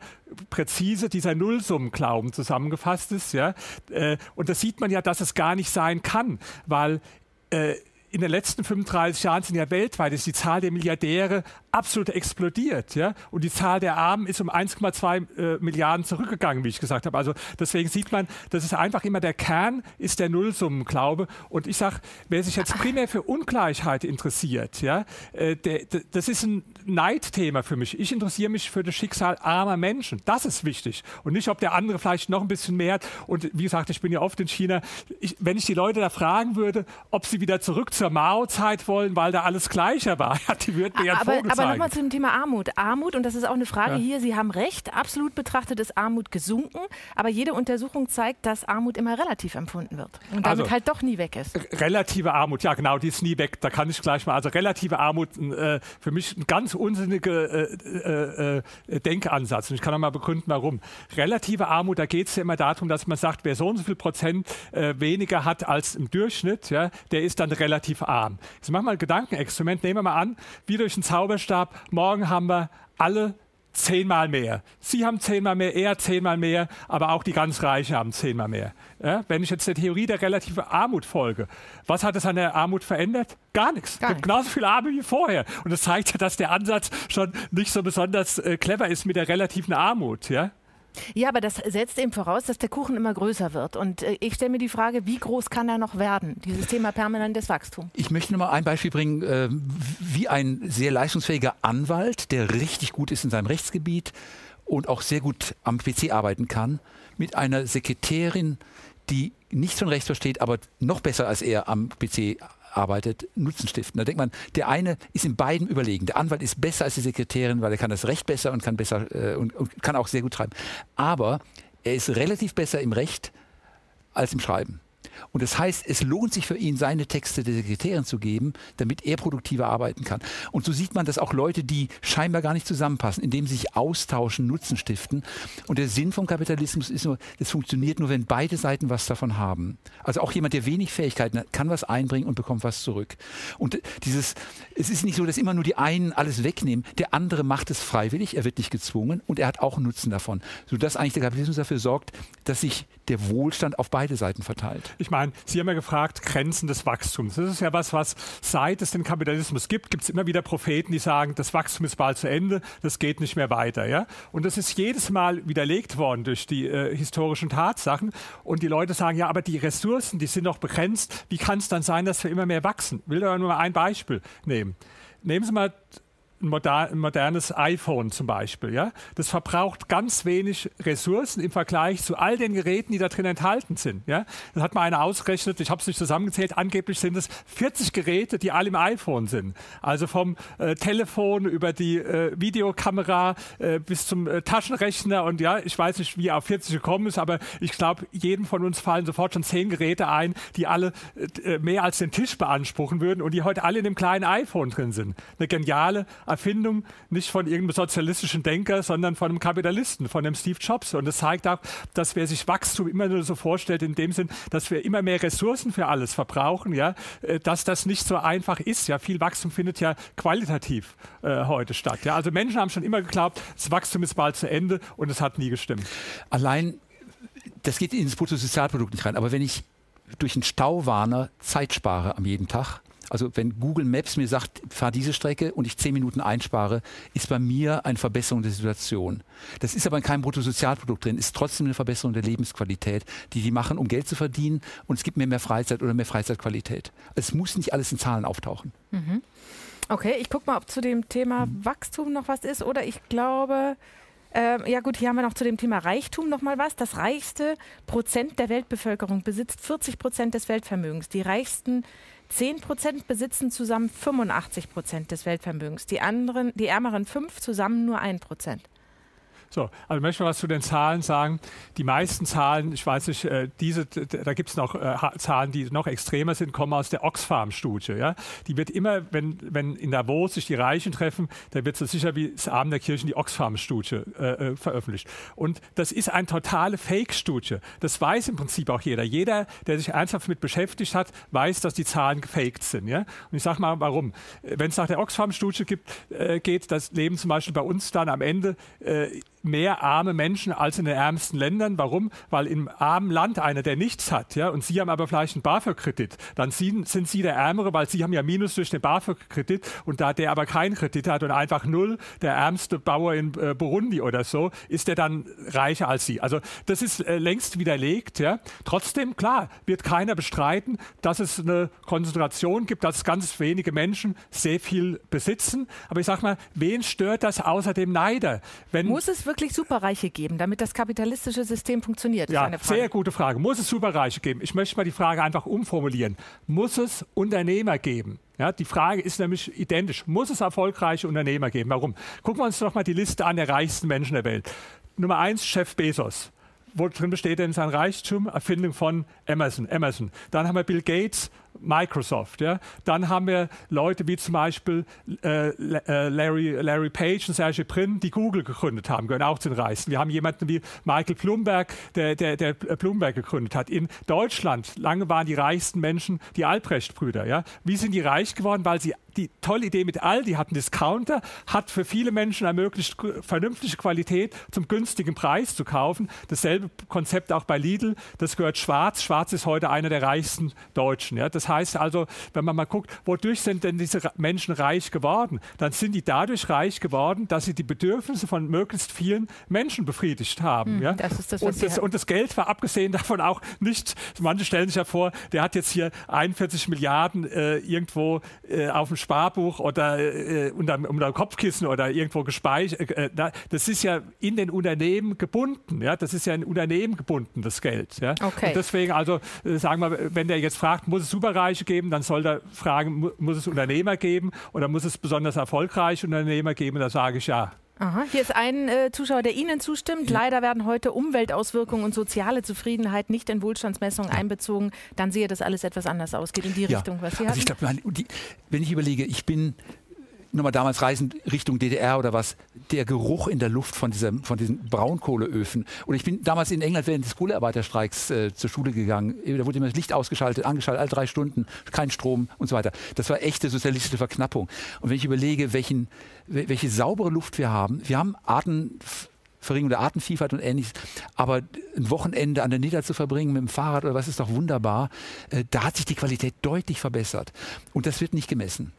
präzise dieser Nullsummenglauben zusammengefasst ist. Ja? Äh, und da sieht man ja, dass es gar nicht sein kann, weil äh, in den letzten 35 Jahren sind ja weltweit ist die Zahl der Milliardäre absolut explodiert. Ja? Und die Zahl der Armen ist um 1,2 äh, Milliarden zurückgegangen, wie ich gesagt habe. Also deswegen sieht man, das ist einfach immer der Kern, ist der Nullsummenglaube. Und ich sage, wer sich jetzt primär für Ungleichheit interessiert, ja, äh, der, das ist ein Neidthema für mich. Ich interessiere mich für das Schicksal armer Menschen. Das ist wichtig. Und nicht, ob der andere vielleicht noch ein bisschen mehr hat. Und wie gesagt, ich bin ja oft in China. Ich, wenn ich die Leute da fragen würde, ob sie wieder zurück zur Mao-Zeit wollen, weil da alles gleicher war, [laughs] die würden mir ja aber, aber nochmal zu dem Thema Armut. Armut, und das ist auch eine Frage ja. hier, Sie haben recht, absolut betrachtet ist Armut gesunken, aber jede Untersuchung zeigt, dass Armut immer relativ empfunden wird und damit also, halt doch nie weg ist. Relative Armut, ja genau, die ist nie weg. Da kann ich gleich mal, also relative Armut, äh, für mich ein ganz unsinniger äh, äh, äh, Denkansatz. Und ich kann auch mal begründen, warum. Relative Armut, da geht es ja immer darum, dass man sagt, wer so und so viel Prozent äh, weniger hat als im Durchschnitt, ja, der ist dann relativ arm. Jetzt machen wir ein Gedankenexperiment. Nehmen wir mal an, wie durch einen Zauberstab, morgen haben wir alle zehnmal mehr. Sie haben zehnmal mehr, er zehnmal mehr, aber auch die ganz Reichen haben zehnmal mehr. Ja, wenn ich jetzt der Theorie der relativen Armut folge, was hat es an der Armut verändert? Gar nichts. Gar nichts. Genauso viel Arme wie vorher. Und das zeigt ja, dass der Ansatz schon nicht so besonders äh, clever ist mit der relativen Armut. Ja? Ja, aber das setzt eben voraus, dass der Kuchen immer größer wird. Und äh, ich stelle mir die Frage, wie groß kann er noch werden, dieses Thema permanentes Wachstum? Ich möchte noch mal ein Beispiel bringen, äh, wie ein sehr leistungsfähiger Anwalt, der richtig gut ist in seinem Rechtsgebiet und auch sehr gut am PC arbeiten kann, mit einer Sekretärin, die nichts von Recht versteht, aber noch besser als er am PC arbeitet, Nutzen stiften. Da denkt man, der eine ist in beiden überlegen. Der Anwalt ist besser als die Sekretärin, weil er kann das Recht besser und kann besser äh, und, und kann auch sehr gut schreiben. Aber er ist relativ besser im Recht als im Schreiben. Und das heißt, es lohnt sich für ihn, seine Texte der Sekretärin zu geben, damit er produktiver arbeiten kann. Und so sieht man, dass auch Leute, die scheinbar gar nicht zusammenpassen, indem sie sich austauschen, Nutzen stiften. Und der Sinn vom Kapitalismus ist nur, das funktioniert nur, wenn beide Seiten was davon haben. Also auch jemand, der wenig Fähigkeiten hat, kann was einbringen und bekommt was zurück. Und dieses, es ist nicht so, dass immer nur die einen alles wegnehmen. Der andere macht es freiwillig, er wird nicht gezwungen und er hat auch Nutzen davon. Sodass eigentlich der Kapitalismus dafür sorgt, dass sich der Wohlstand auf beide Seiten verteilt. Ich meine, Sie haben ja gefragt, Grenzen des Wachstums. Das ist ja was, was seit es den Kapitalismus gibt, gibt es immer wieder Propheten, die sagen, das Wachstum ist bald zu Ende, das geht nicht mehr weiter. Ja? Und das ist jedes Mal widerlegt worden durch die äh, historischen Tatsachen. Und die Leute sagen, ja, aber die Ressourcen, die sind noch begrenzt. Wie kann es dann sein, dass wir immer mehr wachsen? Ich will da nur mal ein Beispiel nehmen. Nehmen Sie mal ein, modernes iPhone zum Beispiel. Ja? Das verbraucht ganz wenig Ressourcen im Vergleich zu all den Geräten, die da drin enthalten sind. Ja? Das hat mal einer ausgerechnet, ich habe es nicht zusammengezählt, angeblich sind es 40 Geräte, die alle im iPhone sind. Also vom äh, Telefon über die äh, Videokamera äh, bis zum äh, Taschenrechner und ja, ich weiß nicht, wie er auf 40 gekommen ist, aber ich glaube, jedem von uns fallen sofort schon zehn Geräte ein, die alle äh, mehr als den Tisch beanspruchen würden und die heute alle in dem kleinen iPhone drin sind. Eine geniale Erfindung, nicht von irgendeinem sozialistischen Denker, sondern von einem Kapitalisten, von dem Steve Jobs. Und das zeigt auch, dass wer sich Wachstum immer nur so vorstellt, in dem Sinn, dass wir immer mehr Ressourcen für alles verbrauchen, ja, äh, dass das nicht so einfach ist. Ja, viel Wachstum findet ja qualitativ äh, heute statt. Ja, also Menschen haben schon immer geglaubt, das Wachstum ist bald zu Ende und es hat nie gestimmt. Allein, das geht ins Bruttosozialprodukt nicht rein, aber wenn ich durch einen Stauwarner Zeit spare am jeden Tag, also wenn Google Maps mir sagt, fahr diese Strecke und ich zehn Minuten einspare, ist bei mir eine Verbesserung der Situation. Das ist aber in keinem Bruttosozialprodukt drin, ist trotzdem eine Verbesserung der Lebensqualität, die die machen, um Geld zu verdienen und es gibt mir mehr Freizeit oder mehr Freizeitqualität. Es muss nicht alles in Zahlen auftauchen. Mhm. Okay, ich gucke mal, ob zu dem Thema mhm. Wachstum noch was ist oder ich glaube, äh, ja gut, hier haben wir noch zu dem Thema Reichtum noch mal was. Das reichste Prozent der Weltbevölkerung besitzt 40 Prozent des Weltvermögens. Die reichsten 10 Prozent besitzen zusammen 85 Prozent des Weltvermögens. Die anderen, die ärmeren fünf zusammen nur ein Prozent. So, also ich möchte was zu den Zahlen sagen. Die meisten Zahlen, ich weiß nicht, äh, diese, da gibt es noch äh, Zahlen, die noch extremer sind, kommen aus der Oxfam-Studie. Ja? Die wird immer, wenn, wenn in Davos sich die Reichen treffen, da wird so sicher wie das Abend der Kirchen die Oxfam-Studie äh, äh, veröffentlicht. Und das ist eine totale Fake-Studie. Das weiß im Prinzip auch jeder. Jeder, der sich ernsthaft mit beschäftigt hat, weiß, dass die Zahlen gefaked sind. Ja? Und ich sage mal, warum. Wenn es nach der Oxfam-Studie äh, geht, das leben zum Beispiel bei uns dann am Ende äh, mehr arme Menschen als in den ärmsten Ländern. Warum? Weil im armen Land einer, der nichts hat, ja, und Sie haben aber vielleicht einen BAföG-Kredit, dann sind, sind Sie der Ärmere, weil Sie haben ja Minus durch den BAföG-Kredit und da der aber keinen Kredit hat und einfach null, der ärmste Bauer in äh, Burundi oder so, ist der dann reicher als Sie. Also das ist äh, längst widerlegt. Ja. Trotzdem, klar, wird keiner bestreiten, dass es eine Konzentration gibt, dass ganz wenige Menschen sehr viel besitzen. Aber ich sage mal, wen stört das außer dem Neider? Wenn Muss es wirklich Superreiche geben, damit das kapitalistische System funktioniert? Ja, sehr gute Frage. Muss es Superreiche geben? Ich möchte mal die Frage einfach umformulieren. Muss es Unternehmer geben? Ja, die Frage ist nämlich identisch. Muss es erfolgreiche Unternehmer geben? Warum? Gucken wir uns doch mal die Liste an der reichsten Menschen der Welt. Nummer eins, Chef Bezos. Wo drin besteht denn sein Reichtum? Erfindung von Amazon. Amazon. Dann haben wir Bill Gates, Microsoft. Ja? Dann haben wir Leute wie zum Beispiel äh, äh, Larry, Larry Page und Sergey Brin, die Google gegründet haben, gehören auch zu den Reichsten. Wir haben jemanden wie Michael Bloomberg, der, der, der Bloomberg gegründet hat. In Deutschland, lange waren die reichsten Menschen die Albrecht-Brüder. Ja? Wie sind die reich geworden? Weil sie die tolle Idee mit Aldi hatten Discounter, hat für viele Menschen ermöglicht, vernünftige Qualität zum günstigen Preis zu kaufen. Dasselbe Konzept auch bei Lidl. Das gehört Schwarz. Schwarz ist heute einer der reichsten Deutschen. Ja? Das heißt also, wenn man mal guckt, wodurch sind denn diese Menschen reich geworden? Dann sind die dadurch reich geworden, dass sie die Bedürfnisse von möglichst vielen Menschen befriedigt haben. Hm, ja? Das ist das, und, das, und das Geld war abgesehen davon auch nicht, manche stellen sich ja vor, der hat jetzt hier 41 Milliarden äh, irgendwo äh, auf dem Sparbuch oder äh, unter, unter Kopfkissen oder irgendwo gespeichert. Äh, äh das ist ja in den Unternehmen gebunden. Ja? Das ist ja in Unternehmen gebunden, das Geld. Ja? Okay. Und deswegen also, äh, sagen wir, wenn der jetzt fragt, muss es super Superreiche geben, dann soll er fragen, muss es Unternehmer geben oder muss es besonders erfolgreiche Unternehmer geben? Da sage ich ja. Aha. Hier ist ein äh, Zuschauer, der Ihnen zustimmt. Leider werden heute Umweltauswirkungen und soziale Zufriedenheit nicht in Wohlstandsmessungen ja. einbezogen. Dann sehe das alles etwas anders aus. Geht in die ja. Richtung, was Sie also Ich glaub, wenn ich überlege, ich bin nochmal damals reisen Richtung DDR oder was, der Geruch in der Luft von, dieser, von diesen Braunkohleöfen. Und ich bin damals in England während des Kohlearbeiterstreiks äh, zur Schule gegangen. Da wurde immer das Licht ausgeschaltet, angeschaltet, alle drei Stunden, kein Strom und so weiter. Das war echte sozialistische Verknappung. Und wenn ich überlege, welchen, welche saubere Luft wir haben, wir haben Arten, Verringerung der Artenvielfalt und ähnliches. Aber ein Wochenende an der Nieder zu verbringen mit dem Fahrrad oder was ist doch wunderbar. Äh, da hat sich die Qualität deutlich verbessert. Und das wird nicht gemessen.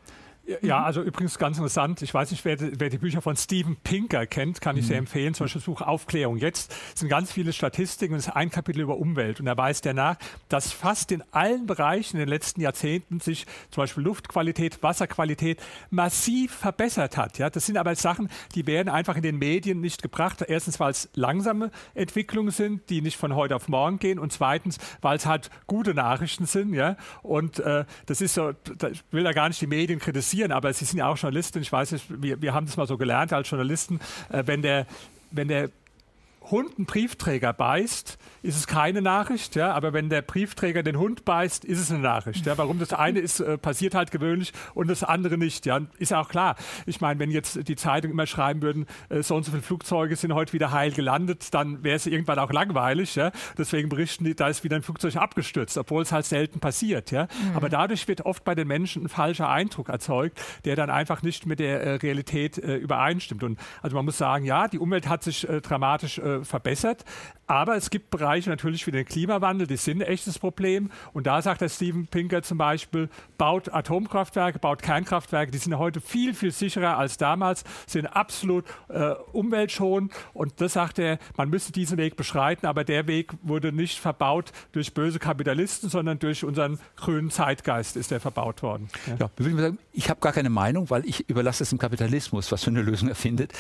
Ja, mhm. also übrigens ganz interessant. Ich weiß nicht, wer, wer die Bücher von Steven Pinker kennt, kann ich mhm. sehr empfehlen. Zum Beispiel das Buch Aufklärung. Jetzt sind ganz viele Statistiken und es ist ein Kapitel über Umwelt. Und er weist danach, dass fast in allen Bereichen in den letzten Jahrzehnten sich zum Beispiel Luftqualität, Wasserqualität massiv verbessert hat. Ja, das sind aber Sachen, die werden einfach in den Medien nicht gebracht. Erstens, weil es langsame Entwicklungen sind, die nicht von heute auf morgen gehen. Und zweitens, weil es halt gute Nachrichten sind. Ja, und äh, das ist so, ich will da gar nicht die Medien kritisieren, aber Sie sind ja auch Journalisten. Ich weiß wir, wir haben das mal so gelernt als Journalisten, äh, wenn der wenn der Hund einen Briefträger beißt, ist es keine Nachricht, ja, aber wenn der Briefträger den Hund beißt, ist es eine Nachricht. Ja. Warum das eine ist, äh, passiert halt gewöhnlich und das andere nicht. Ja. Ist ja auch klar. Ich meine, wenn jetzt die Zeitung immer schreiben würden, äh, so und so viele Flugzeuge sind heute wieder heil gelandet, dann wäre es irgendwann auch langweilig. Ja. Deswegen berichten die, da ist wieder ein Flugzeug abgestürzt, obwohl es halt selten passiert. Ja. Mhm. Aber dadurch wird oft bei den Menschen ein falscher Eindruck erzeugt, der dann einfach nicht mit der äh, Realität äh, übereinstimmt. Und also man muss sagen, ja, die Umwelt hat sich äh, dramatisch äh, verbessert, aber es gibt Bereiche natürlich wie den Klimawandel, die sind ein echtes Problem. Und da sagt der Steven Pinker zum Beispiel, baut Atomkraftwerke, baut Kernkraftwerke, die sind heute viel, viel sicherer als damals, sind absolut äh, umweltschonend. Und das sagt er, man müsste diesen Weg beschreiten, aber der Weg wurde nicht verbaut durch böse Kapitalisten, sondern durch unseren grünen Zeitgeist ist der verbaut worden. Ja. Ja, ich habe gar keine Meinung, weil ich überlasse es dem Kapitalismus, was für eine Lösung er findet.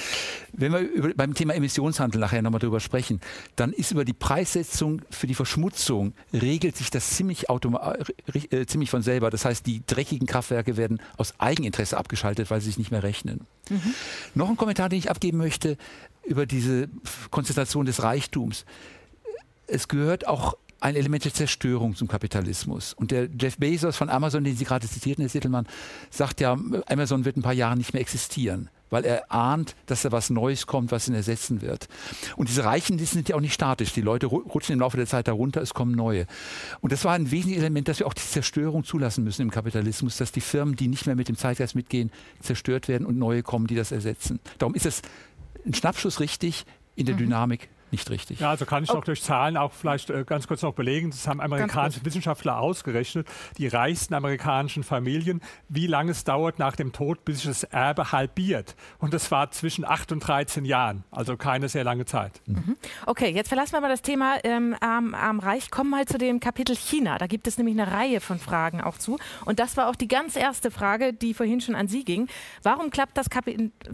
Wenn wir über, beim Thema Emissionshandel nachher nochmal drüber sprechen, dann ist über die Preissetzung für die Verschmutzung regelt sich das ziemlich, äh, ziemlich von selber. Das heißt, die dreckigen Kraftwerke werden aus Eigeninteresse abgeschaltet, weil sie sich nicht mehr rechnen. Mhm. Noch ein Kommentar, den ich abgeben möchte über diese Konzentration des Reichtums. Es gehört auch ein Element der Zerstörung zum Kapitalismus. Und der Jeff Bezos von Amazon, den Sie gerade zitierten, Herr Sittelmann, sagt ja, Amazon wird ein paar Jahre nicht mehr existieren weil er ahnt, dass da was Neues kommt, was ihn ersetzen wird. Und diese Reichen, die sind ja auch nicht statisch. Die Leute rutschen im Laufe der Zeit darunter, es kommen neue. Und das war ein wesentliches Element, dass wir auch die Zerstörung zulassen müssen im Kapitalismus, dass die Firmen, die nicht mehr mit dem Zeitgeist mitgehen, zerstört werden und neue kommen, die das ersetzen. Darum ist es ein Schnappschuss richtig in der mhm. Dynamik nicht richtig. Ja, also kann ich oh. noch durch Zahlen auch vielleicht äh, ganz kurz noch belegen. Das haben amerikanische Wissenschaftler ausgerechnet, die reichsten amerikanischen Familien, wie lange es dauert nach dem Tod, bis sich das Erbe halbiert. Und das war zwischen 8 und 13 Jahren, also keine sehr lange Zeit. Mhm. Okay, jetzt verlassen wir mal das Thema ähm, am, am Reich, kommen mal zu dem Kapitel China. Da gibt es nämlich eine Reihe von Fragen auch zu. Und das war auch die ganz erste Frage, die vorhin schon an Sie ging. Warum klappt, das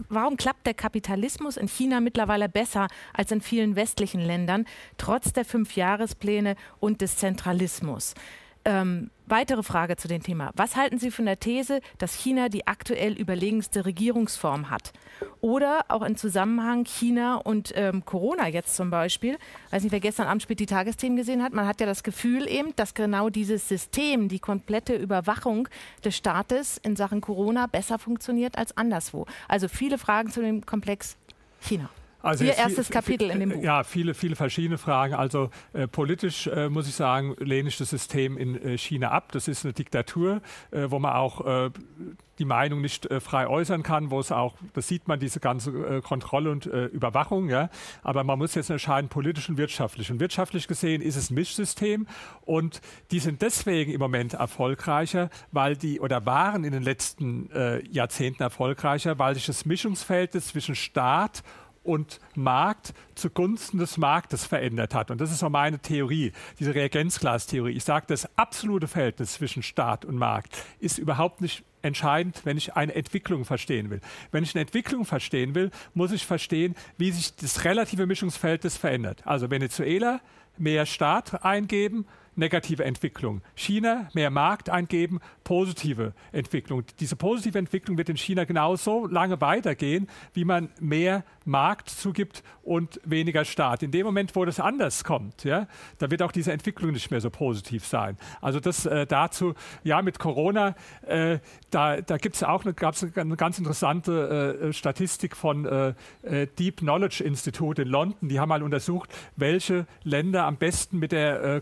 Warum klappt der Kapitalismus in China mittlerweile besser als in vielen West westlichen Ländern, trotz der Fünfjahrespläne und des Zentralismus. Ähm, weitere Frage zu dem Thema. Was halten Sie von der These, dass China die aktuell überlegenste Regierungsform hat? Oder auch im Zusammenhang China und ähm, Corona jetzt zum Beispiel. Ich weiß nicht, wer gestern Abend spät die Tagesthemen gesehen hat. Man hat ja das Gefühl eben, dass genau dieses System, die komplette Überwachung des Staates in Sachen Corona besser funktioniert als anderswo. Also viele Fragen zu dem Komplex China. Also Ihr erstes viel, Kapitel in dem Buch. Ja, viele, viele verschiedene Fragen. Also äh, politisch äh, muss ich sagen, lehne ich das System in äh, China ab. Das ist eine Diktatur, äh, wo man auch äh, die Meinung nicht äh, frei äußern kann, wo es auch, das sieht man, diese ganze Kontrolle und Überwachung. Ja. Aber man muss jetzt entscheiden, politisch und wirtschaftlich. Und wirtschaftlich gesehen ist es ein Mischsystem und die sind deswegen im Moment erfolgreicher, weil die oder waren in den letzten Jahrzehnten erfolgreicher, weil sich das Mischungsverhältnis zwischen Staat und und Markt zugunsten des Marktes verändert hat. Und das ist so meine Theorie, diese Reagenzglas-Theorie. Ich sage, das absolute Verhältnis zwischen Staat und Markt ist überhaupt nicht entscheidend, wenn ich eine Entwicklung verstehen will. Wenn ich eine Entwicklung verstehen will, muss ich verstehen, wie sich das relative Mischungsverhältnis verändert. Also Venezuela mehr Staat eingeben, negative Entwicklung. China mehr Markt eingeben, positive Entwicklung. Diese positive Entwicklung wird in China genauso lange weitergehen, wie man mehr Markt zugibt und weniger Staat. In dem Moment, wo das anders kommt, ja, da wird auch diese Entwicklung nicht mehr so positiv sein. Also das äh, dazu, ja, mit Corona, äh, da, da gibt es auch eine, gab's eine ganz interessante äh, Statistik von äh, äh, Deep Knowledge Institute in London. Die haben mal untersucht, welche Länder am besten mit der äh,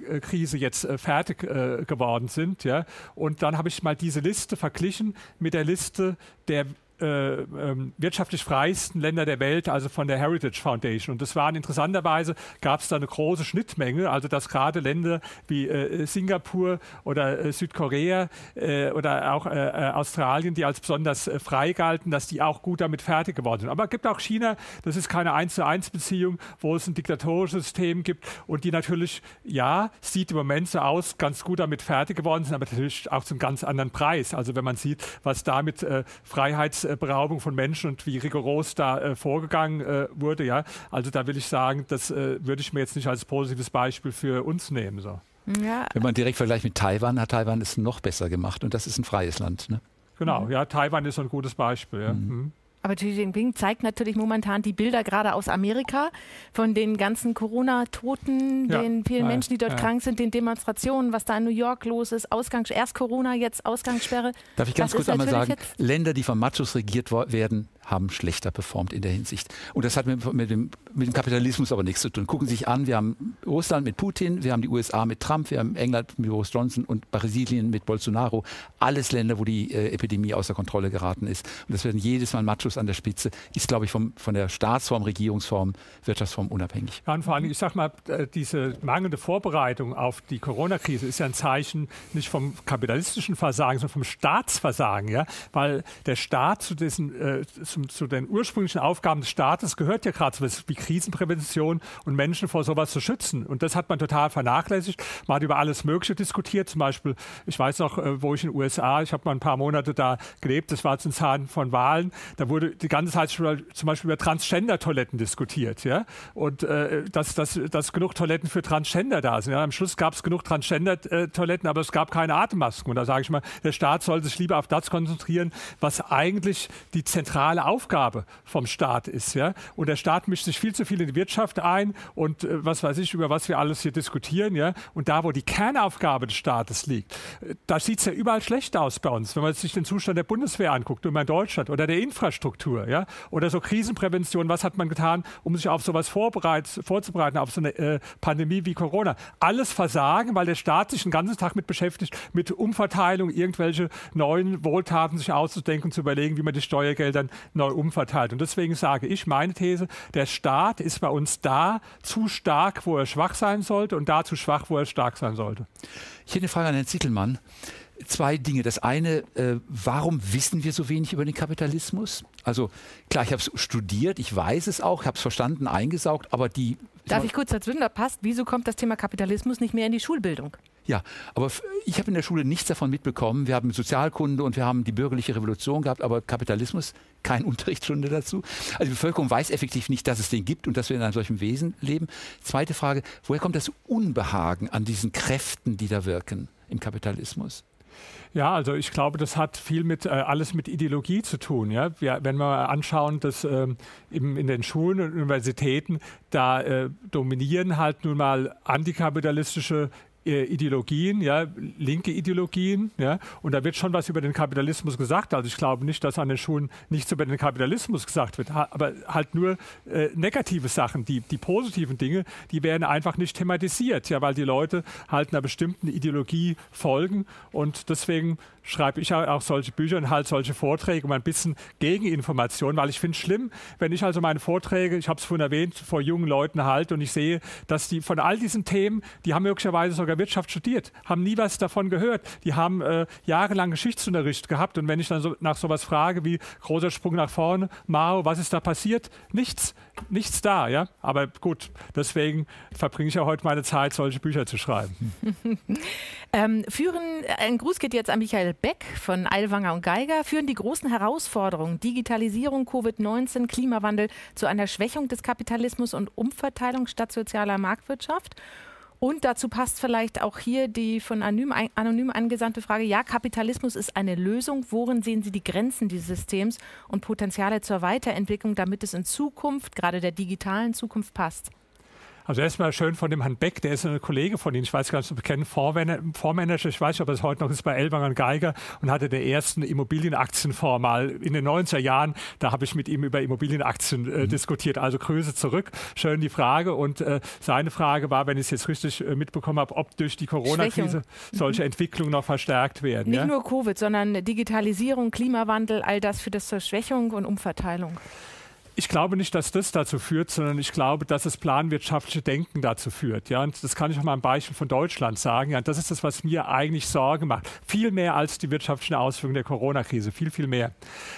Corona-Krise jetzt fertig geworden sind. Ja. Und dann habe ich mal diese Liste verglichen mit der Liste der äh, ähm, wirtschaftlich freiesten Länder der Welt, also von der Heritage Foundation. Und das waren interessanterweise, gab es da eine große Schnittmenge, also dass gerade Länder wie äh, Singapur oder äh, Südkorea äh, oder auch äh, äh, Australien, die als besonders frei galten, dass die auch gut damit fertig geworden sind. Aber es gibt auch China, das ist keine 1 zu 1 Beziehung, wo es ein diktatorisches System gibt und die natürlich, ja, sieht im Moment so aus, ganz gut damit fertig geworden sind, aber natürlich auch zum ganz anderen Preis. Also wenn man sieht, was da mit Freiheits Beraubung von Menschen und wie rigoros da äh, vorgegangen äh, wurde. Ja? Also da will ich sagen, das äh, würde ich mir jetzt nicht als positives Beispiel für uns nehmen. So. Ja. Wenn man direkt vergleicht mit Taiwan, hat Taiwan es noch besser gemacht und das ist ein freies Land. Ne? Genau, ja, Taiwan ist so ein gutes Beispiel. Ja. Mhm. Aber Xi Jinping zeigt natürlich momentan die Bilder gerade aus Amerika von den ganzen Corona-Toten, ja, den vielen ja, Menschen, die dort ja. krank sind, den Demonstrationen, was da in New York los ist, Ausgangs erst Corona, jetzt Ausgangssperre. Darf ich ganz das kurz einmal sagen, Länder, die von Machos regiert werden, haben schlechter performt in der Hinsicht. Und das hat mit, mit, dem, mit, dem, Kapitalismus aber nichts zu tun. Gucken Sie sich an, wir haben Russland mit Putin, wir haben die USA mit Trump, wir haben England mit Boris Johnson und Brasilien mit Bolsonaro. Alles Länder, wo die äh, Epidemie außer Kontrolle geraten ist. Und das werden jedes Mal Machos an der Spitze. Ist, glaube ich, vom, von der Staatsform, Regierungsform, Wirtschaftsform unabhängig. Ja, und vor allem, ich sage mal, äh, diese mangelnde Vorbereitung auf die Corona-Krise ist ja ein Zeichen nicht vom kapitalistischen Versagen, sondern vom Staatsversagen. Ja? Weil der Staat zu diesen, äh, zum, zu den ursprünglichen Aufgaben des Staates gehört ja gerade sowas wie Krisenprävention und Menschen vor sowas zu schützen. Und das hat man total vernachlässigt. Man hat über alles Mögliche diskutiert. Zum Beispiel, ich weiß noch, äh, wo ich in den USA, ich habe mal ein paar Monate da gelebt, das war zu Zeiten von Wahlen, da wurde die ganze Zeit zum Beispiel über Transgender-Toiletten diskutiert. Ja? Und äh, dass, dass, dass genug Toiletten für Transgender da sind. Ja? Am Schluss gab es genug Transgender-Toiletten, aber es gab keine Atemmasken. Und da sage ich mal, der Staat soll sich lieber auf das konzentrieren, was eigentlich die zentrale Aufgabe vom Staat ist. Ja? Und der Staat mischt sich viel zu viel in die Wirtschaft ein und äh, was weiß ich, über was wir alles hier diskutieren. Ja? Und da, wo die Kernaufgabe des Staates liegt, äh, da sieht es ja überall schlecht aus bei uns. Wenn man sich den Zustand der Bundeswehr anguckt, in Deutschland oder der Infrastruktur ja? oder so Krisenprävention, was hat man getan, um sich auf sowas vorzubereiten, auf so eine äh, Pandemie wie Corona. Alles Versagen, weil der Staat sich den ganzen Tag mit beschäftigt, mit Umverteilung, irgendwelche neuen Wohltaten sich auszudenken, zu überlegen, wie man die Steuergeldern neu umverteilt. Und deswegen sage ich, meine These, der Staat ist bei uns da zu stark, wo er schwach sein sollte und da zu schwach, wo er stark sein sollte. Ich hätte eine Frage an Herrn Zittelmann. Zwei Dinge. Das eine, äh, warum wissen wir so wenig über den Kapitalismus? Also klar, ich habe es studiert, ich weiß es auch, ich habe es verstanden, eingesaugt, aber die... Darf ich kurz dazwischen, da passt, wieso kommt das Thema Kapitalismus nicht mehr in die Schulbildung? Ja, aber ich habe in der Schule nichts davon mitbekommen. Wir haben Sozialkunde und wir haben die bürgerliche Revolution gehabt, aber Kapitalismus, [laughs] keine Unterrichtsstunde dazu. Also die Bevölkerung weiß effektiv nicht, dass es den gibt und dass wir in einem solchen Wesen leben. Zweite Frage, woher kommt das Unbehagen an diesen Kräften, die da wirken im Kapitalismus? Ja, also ich glaube, das hat viel mit äh, alles mit Ideologie zu tun. Ja? Wir, wenn wir anschauen, dass ähm, in, den Schulen und Universitäten da äh, dominieren halt nun mal antikapitalistische Ideologien, ja, linke Ideologien, ja, und da wird schon was über den Kapitalismus gesagt. Also ich glaube nicht, dass an den Schulen nichts über den Kapitalismus gesagt wird, aber halt nur äh, negative Sachen. Die, die positiven Dinge, die werden einfach nicht thematisiert, ja, weil die Leute halt einer bestimmten Ideologie folgen und deswegen schreibe ich auch solche Bücher und halt solche Vorträge, um ein bisschen Gegeninformation, weil ich finde es schlimm, wenn ich also meine Vorträge, ich habe es vorhin erwähnt, vor jungen Leuten halte und ich sehe, dass die von all diesen Themen, die haben möglicherweise sogar Wirtschaft studiert, haben nie was davon gehört, die haben äh, jahrelang Geschichtsunterricht gehabt und wenn ich dann so nach sowas frage wie großer Sprung nach vorne, Mao, was ist da passiert? Nichts, nichts da, ja. Aber gut, deswegen verbringe ich ja heute meine Zeit, solche Bücher zu schreiben. [laughs] ähm, führen, ein Gruß geht jetzt an Michael Beck von Eilwanger und Geiger. Führen die großen Herausforderungen Digitalisierung, Covid-19, Klimawandel zu einer Schwächung des Kapitalismus und Umverteilung statt sozialer Marktwirtschaft? Und dazu passt vielleicht auch hier die von anonym, anonym angesandte Frage, ja, Kapitalismus ist eine Lösung. Worin sehen Sie die Grenzen dieses Systems und Potenziale zur Weiterentwicklung, damit es in Zukunft, gerade der digitalen Zukunft, passt? Also erstmal schön von dem Herrn Beck, der ist ein Kollege von Ihnen, ich weiß gar nicht, ob Sie kennen, Fondsmanager, ich weiß nicht, ob er es heute noch ist bei Elwanger und Geiger und hatte der ersten Immobilienaktienfonds mal in den 90er Jahren, da habe ich mit ihm über Immobilienaktien äh, mhm. diskutiert. Also Grüße zurück. Schön die Frage und äh, seine Frage war, wenn ich es jetzt richtig äh, mitbekommen habe, ob durch die Corona-Krise solche mhm. Entwicklungen noch verstärkt werden. Nicht ja? nur Covid, sondern Digitalisierung, Klimawandel, all das für das zur Schwächung und Umverteilung. Ich glaube nicht, dass das dazu führt, sondern ich glaube, dass das planwirtschaftliche Denken dazu führt. Ja, und das kann ich auch mal am Beispiel von Deutschland sagen. Ja, das ist das, was mir eigentlich Sorge macht. Viel mehr als die wirtschaftlichen Auswirkungen der Corona-Krise. Viel, viel mehr.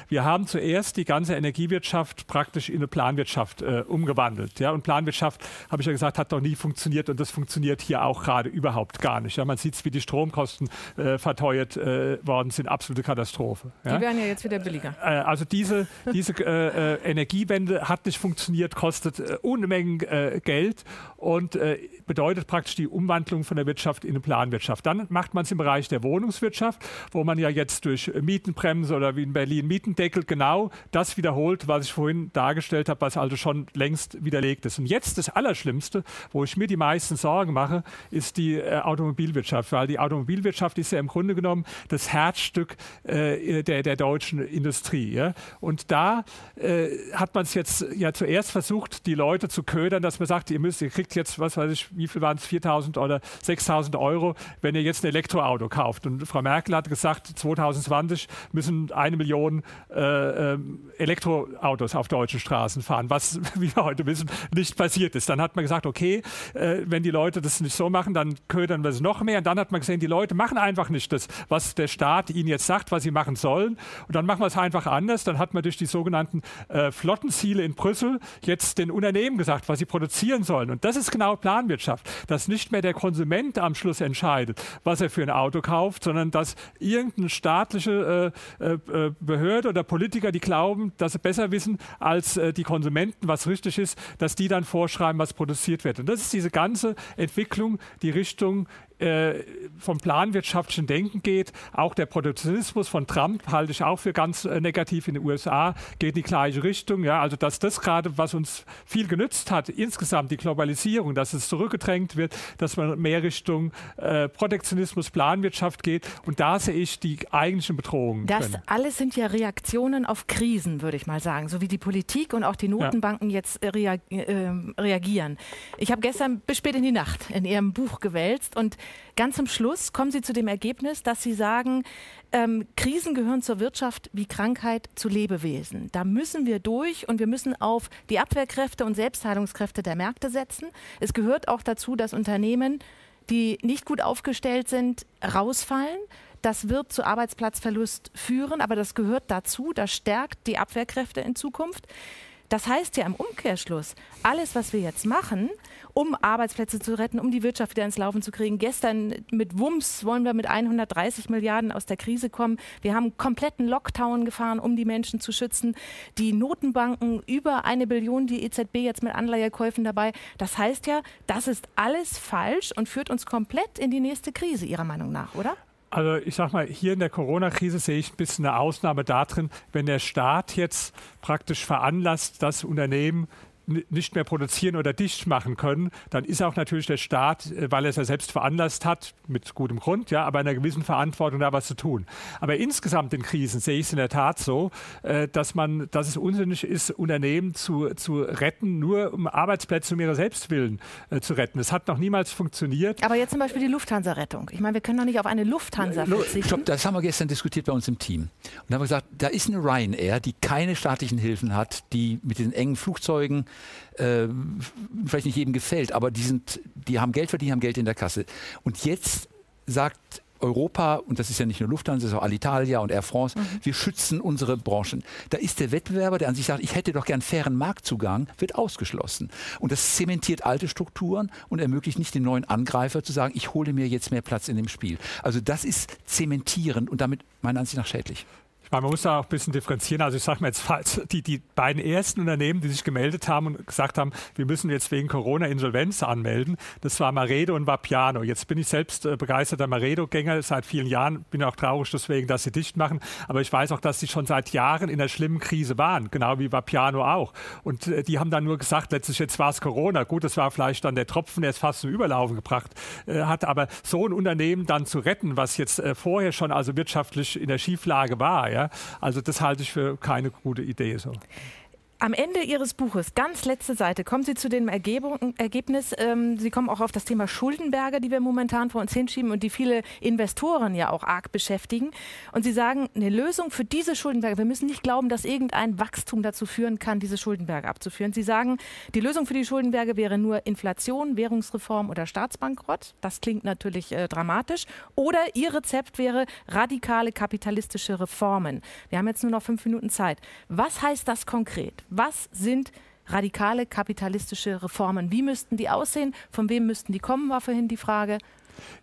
Wir haben zuerst die ganze Energiewirtschaft praktisch in eine Planwirtschaft äh, umgewandelt. Ja, und Planwirtschaft, habe ich ja gesagt, hat doch nie funktioniert und das funktioniert hier auch gerade überhaupt gar nicht. Ja, man sieht, wie die Stromkosten äh, verteuert äh, worden sind. Absolute Katastrophe. Ja. Die werden ja jetzt wieder billiger. Äh, also diese, diese äh, äh, Energiewirtschaft Energiewende hat nicht funktioniert, kostet äh, Unmengen äh, Geld und äh, bedeutet praktisch die Umwandlung von der Wirtschaft in eine Planwirtschaft. Dann macht man es im Bereich der Wohnungswirtschaft, wo man ja jetzt durch Mietenbremse oder wie in Berlin Mietendeckel genau das wiederholt, was ich vorhin dargestellt habe, was also schon längst widerlegt ist. Und jetzt das Allerschlimmste, wo ich mir die meisten Sorgen mache, ist die äh, Automobilwirtschaft, weil die Automobilwirtschaft ist ja im Grunde genommen das Herzstück äh, der, der deutschen Industrie. Ja? Und da äh, hat man es jetzt ja zuerst versucht, die Leute zu ködern, dass man sagt, ihr müsst, ihr kriegt jetzt, was weiß ich, wie viel waren es, 4.000 oder 6.000 Euro, wenn ihr jetzt ein Elektroauto kauft. Und Frau Merkel hat gesagt, 2020 müssen eine Million äh, ähm, Elektroautos auf deutschen Straßen fahren, was, [laughs] wie wir heute wissen, nicht passiert ist. Dann hat man gesagt, okay, äh, wenn die Leute das nicht so machen, dann ködern wir es noch mehr. Und dann hat man gesehen, die Leute machen einfach nicht das, was der Staat ihnen jetzt sagt, was sie machen sollen. Und dann machen wir es einfach anders. Dann hat man durch die sogenannten äh, Flottenziele in Brüssel jetzt den Unternehmen gesagt, was sie produzieren sollen. Und das ist genau Planwirtschaft, dass nicht mehr der Konsument am Schluss entscheidet, was er für ein Auto kauft, sondern dass irgendeine staatliche äh, äh, Behörde oder Politiker, die glauben, dass sie besser wissen als äh, die Konsumenten, was richtig ist, dass die dann vorschreiben, was produziert wird. Und das ist diese ganze Entwicklung, die Richtung äh, vom planwirtschaftlichen Denken geht. Auch der Protektionismus von Trump halte ich auch für ganz äh, negativ in den USA, geht in die gleiche Richtung. Ja, also dass das gerade, was uns viel genützt hat, insgesamt die Globalisierung, dass es zurückgedrängt wird, dass man mehr Richtung äh, Protektionismus, Planwirtschaft geht. Und da sehe ich die eigentlichen Bedrohungen. Das können. alles sind ja Reaktionen auf Krisen, würde ich mal sagen, so wie die Politik und auch die Notenbanken ja. jetzt äh, reagieren. Ich habe gestern bis spät in die Nacht in Ihrem Buch gewälzt und Ganz zum Schluss kommen Sie zu dem Ergebnis, dass Sie sagen, ähm, Krisen gehören zur Wirtschaft wie Krankheit zu Lebewesen. Da müssen wir durch und wir müssen auf die Abwehrkräfte und Selbstheilungskräfte der Märkte setzen. Es gehört auch dazu, dass Unternehmen, die nicht gut aufgestellt sind, rausfallen. Das wird zu Arbeitsplatzverlust führen, aber das gehört dazu. Das stärkt die Abwehrkräfte in Zukunft. Das heißt ja im Umkehrschluss, alles, was wir jetzt machen, um Arbeitsplätze zu retten, um die Wirtschaft wieder ins Laufen zu kriegen. Gestern mit Wumms wollen wir mit 130 Milliarden aus der Krise kommen. Wir haben kompletten Lockdown gefahren, um die Menschen zu schützen. Die Notenbanken über eine Billion, die EZB jetzt mit Anleihekäufen dabei. Das heißt ja, das ist alles falsch und führt uns komplett in die nächste Krise, Ihrer Meinung nach, oder? Also ich sag mal, hier in der Corona-Krise sehe ich ein bisschen eine Ausnahme darin, wenn der Staat jetzt praktisch veranlasst, dass Unternehmen nicht mehr produzieren oder dicht machen können, dann ist auch natürlich der Staat, äh, weil er es ja selbst veranlasst hat, mit gutem Grund, ja, aber einer gewissen Verantwortung da was zu tun. Aber insgesamt in Krisen sehe ich es in der Tat so, äh, dass man, dass es unsinnig ist, Unternehmen zu, zu retten, nur um Arbeitsplätze um ihrer Selbstwillen äh, zu retten. Das hat noch niemals funktioniert. Aber jetzt zum Beispiel die Lufthansa-Rettung. Ich meine, wir können doch nicht auf eine Lufthansa verzichten. Stopp, das haben wir gestern diskutiert bei uns im Team. Und da haben wir gesagt, da ist eine Ryanair, die keine staatlichen Hilfen hat, die mit den engen Flugzeugen äh, vielleicht nicht jedem gefällt, aber die, sind, die haben Geld verdient, haben Geld in der Kasse. Und jetzt sagt Europa, und das ist ja nicht nur Lufthansa, das ist auch Alitalia und Air France, mhm. wir schützen unsere Branchen. Da ist der Wettbewerber, der an sich sagt, ich hätte doch gern fairen Marktzugang, wird ausgeschlossen. Und das zementiert alte Strukturen und ermöglicht nicht den neuen Angreifer zu sagen, ich hole mir jetzt mehr Platz in dem Spiel. Also das ist zementierend und damit meiner Ansicht nach schädlich Man muss da auch ein bisschen differenzieren. Also ich sage mal jetzt, die, die beiden ersten Unternehmen, die sich gemeldet haben und gesagt haben, wir müssen jetzt wegen Corona Insolvenz anmelden, das war Maredo und Vapiano. Jetzt bin ich selbst äh, begeisterter Maredo-Gänger seit vielen Jahren, bin auch traurig deswegen, dass sie dicht machen. Aber ich weiß auch, dass sie schon seit Jahren in einer schlimmen Krise waren, genau wie Vapiano auch. Und äh, die haben dann nur gesagt, letztlich jetzt war es Corona. Gut, das war vielleicht dann der Tropfen, der es fast zum Überlaufen gebracht äh, hat. Aber so ein Unternehmen dann zu retten, was jetzt vorher schon also wirtschaftlich in der Schieflage war, ja, also das halte ich für keine gute Idee so. Am Ende Ihres Buches, ganz letzte Seite, kommen Sie zu dem Ergebnis, ähm, Sie kommen auch auf das Thema Schuldenberge, die wir momentan vor uns hinschieben und die viele Investoren ja auch arg beschäftigen. Und Sie sagen, eine Lösung für diese Schuldenberge, wir müssen nicht glauben, dass irgendein Wachstum dazu führen kann, diese Schuldenberge abzuführen. Sie sagen, die Lösung für die Schuldenberge wäre nur Inflation, Währungsreform oder Staatsbankrott. Das klingt natürlich äh, dramatisch. Oder Ihr Rezept wäre radikale kapitalistische Reformen. Wir haben jetzt nur noch fünf Minuten Zeit. Was heißt das konkret? Was sind radikale kapitalistische Reformen? Wie müssten die aussehen? Von wem müssten die kommen, war vorhin die Frage.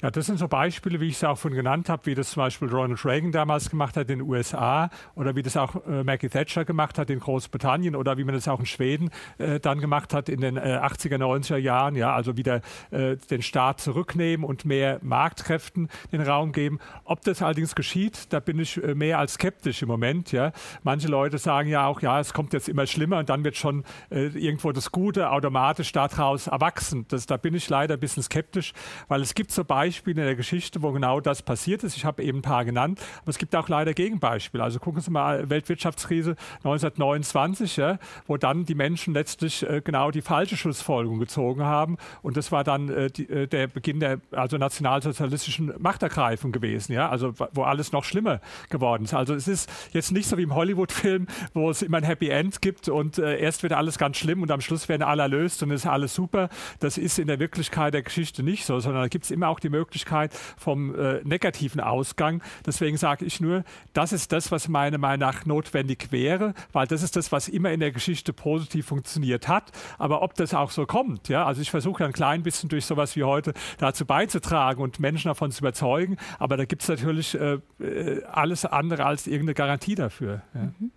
Ja, das sind so Beispiele, wie ich es auch schon genannt habe, wie das zum Beispiel Ronald Reagan damals gemacht hat in den USA oder wie das auch äh, Maggie Thatcher gemacht hat in Großbritannien oder wie man das auch in Schweden äh, dann gemacht hat in den äh, 80er, 90er Jahren. Ja, also wieder äh, den Staat zurücknehmen und mehr Marktkräften den Raum geben. Ob das allerdings geschieht, da bin ich äh, mehr als skeptisch im Moment. Ja. Manche Leute sagen ja auch, ja, es kommt jetzt immer schlimmer und dann wird schon äh, irgendwo das Gute automatisch daraus erwachsen. Das, da bin ich leider ein bisschen skeptisch, weil es gibt so Beispiele in der Geschichte, wo genau das passiert ist. Ich habe eben ein paar genannt, aber es gibt auch leider Gegenbeispiele. Also gucken Sie mal, Weltwirtschaftskrise 1929, ja, wo dann die Menschen letztlich äh, genau die falsche Schlussfolgerung gezogen haben. Und das war dann äh, die, äh, der Beginn der also nationalsozialistischen Machtergreifung gewesen, ja, also wo alles noch schlimmer geworden ist. Also es ist jetzt nicht so wie im Hollywood-Film, wo es immer ein Happy End gibt und äh, erst wird alles ganz schlimm und am Schluss werden alle erlöst und ist alles super. Das ist in der Wirklichkeit der Geschichte nicht so, sondern da gibt es immer auch die Möglichkeit vom äh, negativen Ausgang. Deswegen sage ich nur, das ist das, was meiner Meinung nach notwendig wäre, weil das ist das, was immer in der Geschichte positiv funktioniert hat. Aber ob das auch so kommt, ja, also ich versuche ein klein bisschen durch sowas wie heute dazu beizutragen und Menschen davon zu überzeugen, aber da gibt es natürlich äh, äh, alles andere als irgendeine Garantie dafür. Ja. Mhm.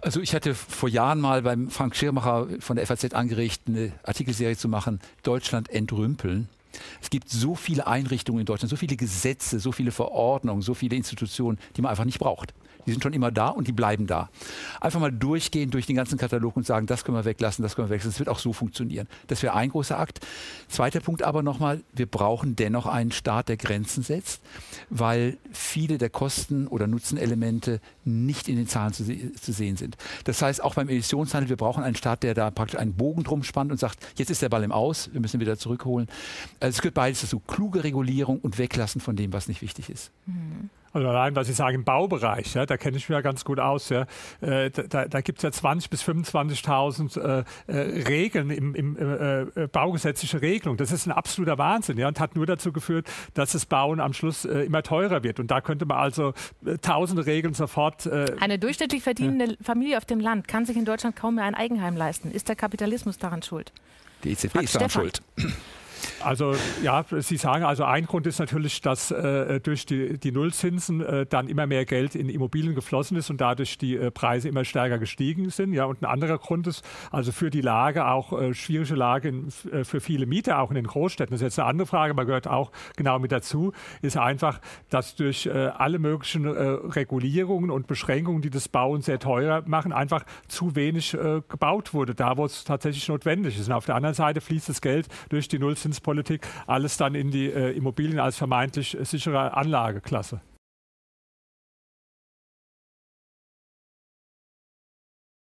Also ich hatte vor Jahren mal beim Frank Schirmacher von der FAZ angeregt, eine Artikelserie zu machen, Deutschland entrümpeln. Es gibt so viele Einrichtungen in Deutschland, so viele Gesetze, so viele Verordnungen, so viele Institutionen, die man einfach nicht braucht. Die sind schon immer da und die bleiben da. Einfach mal durchgehen durch den ganzen Katalog und sagen, das können wir weglassen, das können wir weglassen. Das wird auch so funktionieren. Das wäre ein großer Akt. Zweiter Punkt aber nochmal, wir brauchen dennoch einen Staat, der Grenzen setzt, weil viele der Kosten- oder Nutzenelemente nicht in den Zahlen zu, zu sehen sind. Das heißt, auch beim Emissionshandel, wir brauchen einen Staat, der da praktisch einen Bogen drum spannt und sagt, jetzt ist der Ball im Aus, wir müssen ihn wieder zurückholen. Also es gehört beides dazu, kluge Regulierung und Weglassen von dem, was nicht wichtig ist. Mhm. Also allein, was ich sage, im Baubereich, ja, da kenne ich mich ja ganz gut aus. Ja. Äh, da da gibt es ja 20.000 bis 25.000 äh, äh, Regeln, im, im äh, äh, baugesetzliche Regelung. Das ist ein absoluter Wahnsinn ja, und hat nur dazu geführt, dass das Bauen am Schluss äh, immer teurer wird. Und da könnte man also tausende Regeln sofort. Eine durchschnittlich verdienende. Familie auf dem Land kann sich in Deutschland kaum mehr ein Eigenheim leisten. Ist der Kapitalismus daran schuld? Die EZB ist daran schuld. Also ja, Sie sagen, also ein Grund ist natürlich, dass äh, durch die, die Nullzinsen äh, dann immer mehr Geld in Immobilien geflossen ist und dadurch die äh, Preise immer stärker gestiegen sind. Ja, und ein anderer Grund ist also für die Lage auch äh, schwierige Lage in, äh, für viele Mieter auch in den Großstädten. Das ist jetzt eine andere Frage, aber gehört auch genau mit dazu, ist einfach, dass durch äh, alle möglichen Regulierungen und Beschränkungen, die das Bauen sehr teuer machen, einfach zu wenig gebaut wurde, da wo es tatsächlich notwendig ist. Und auf der anderen Seite fließt das Geld durch die Nullzinspolitik alles dann in die äh, Immobilien als vermeintlich sichere Anlageklasse.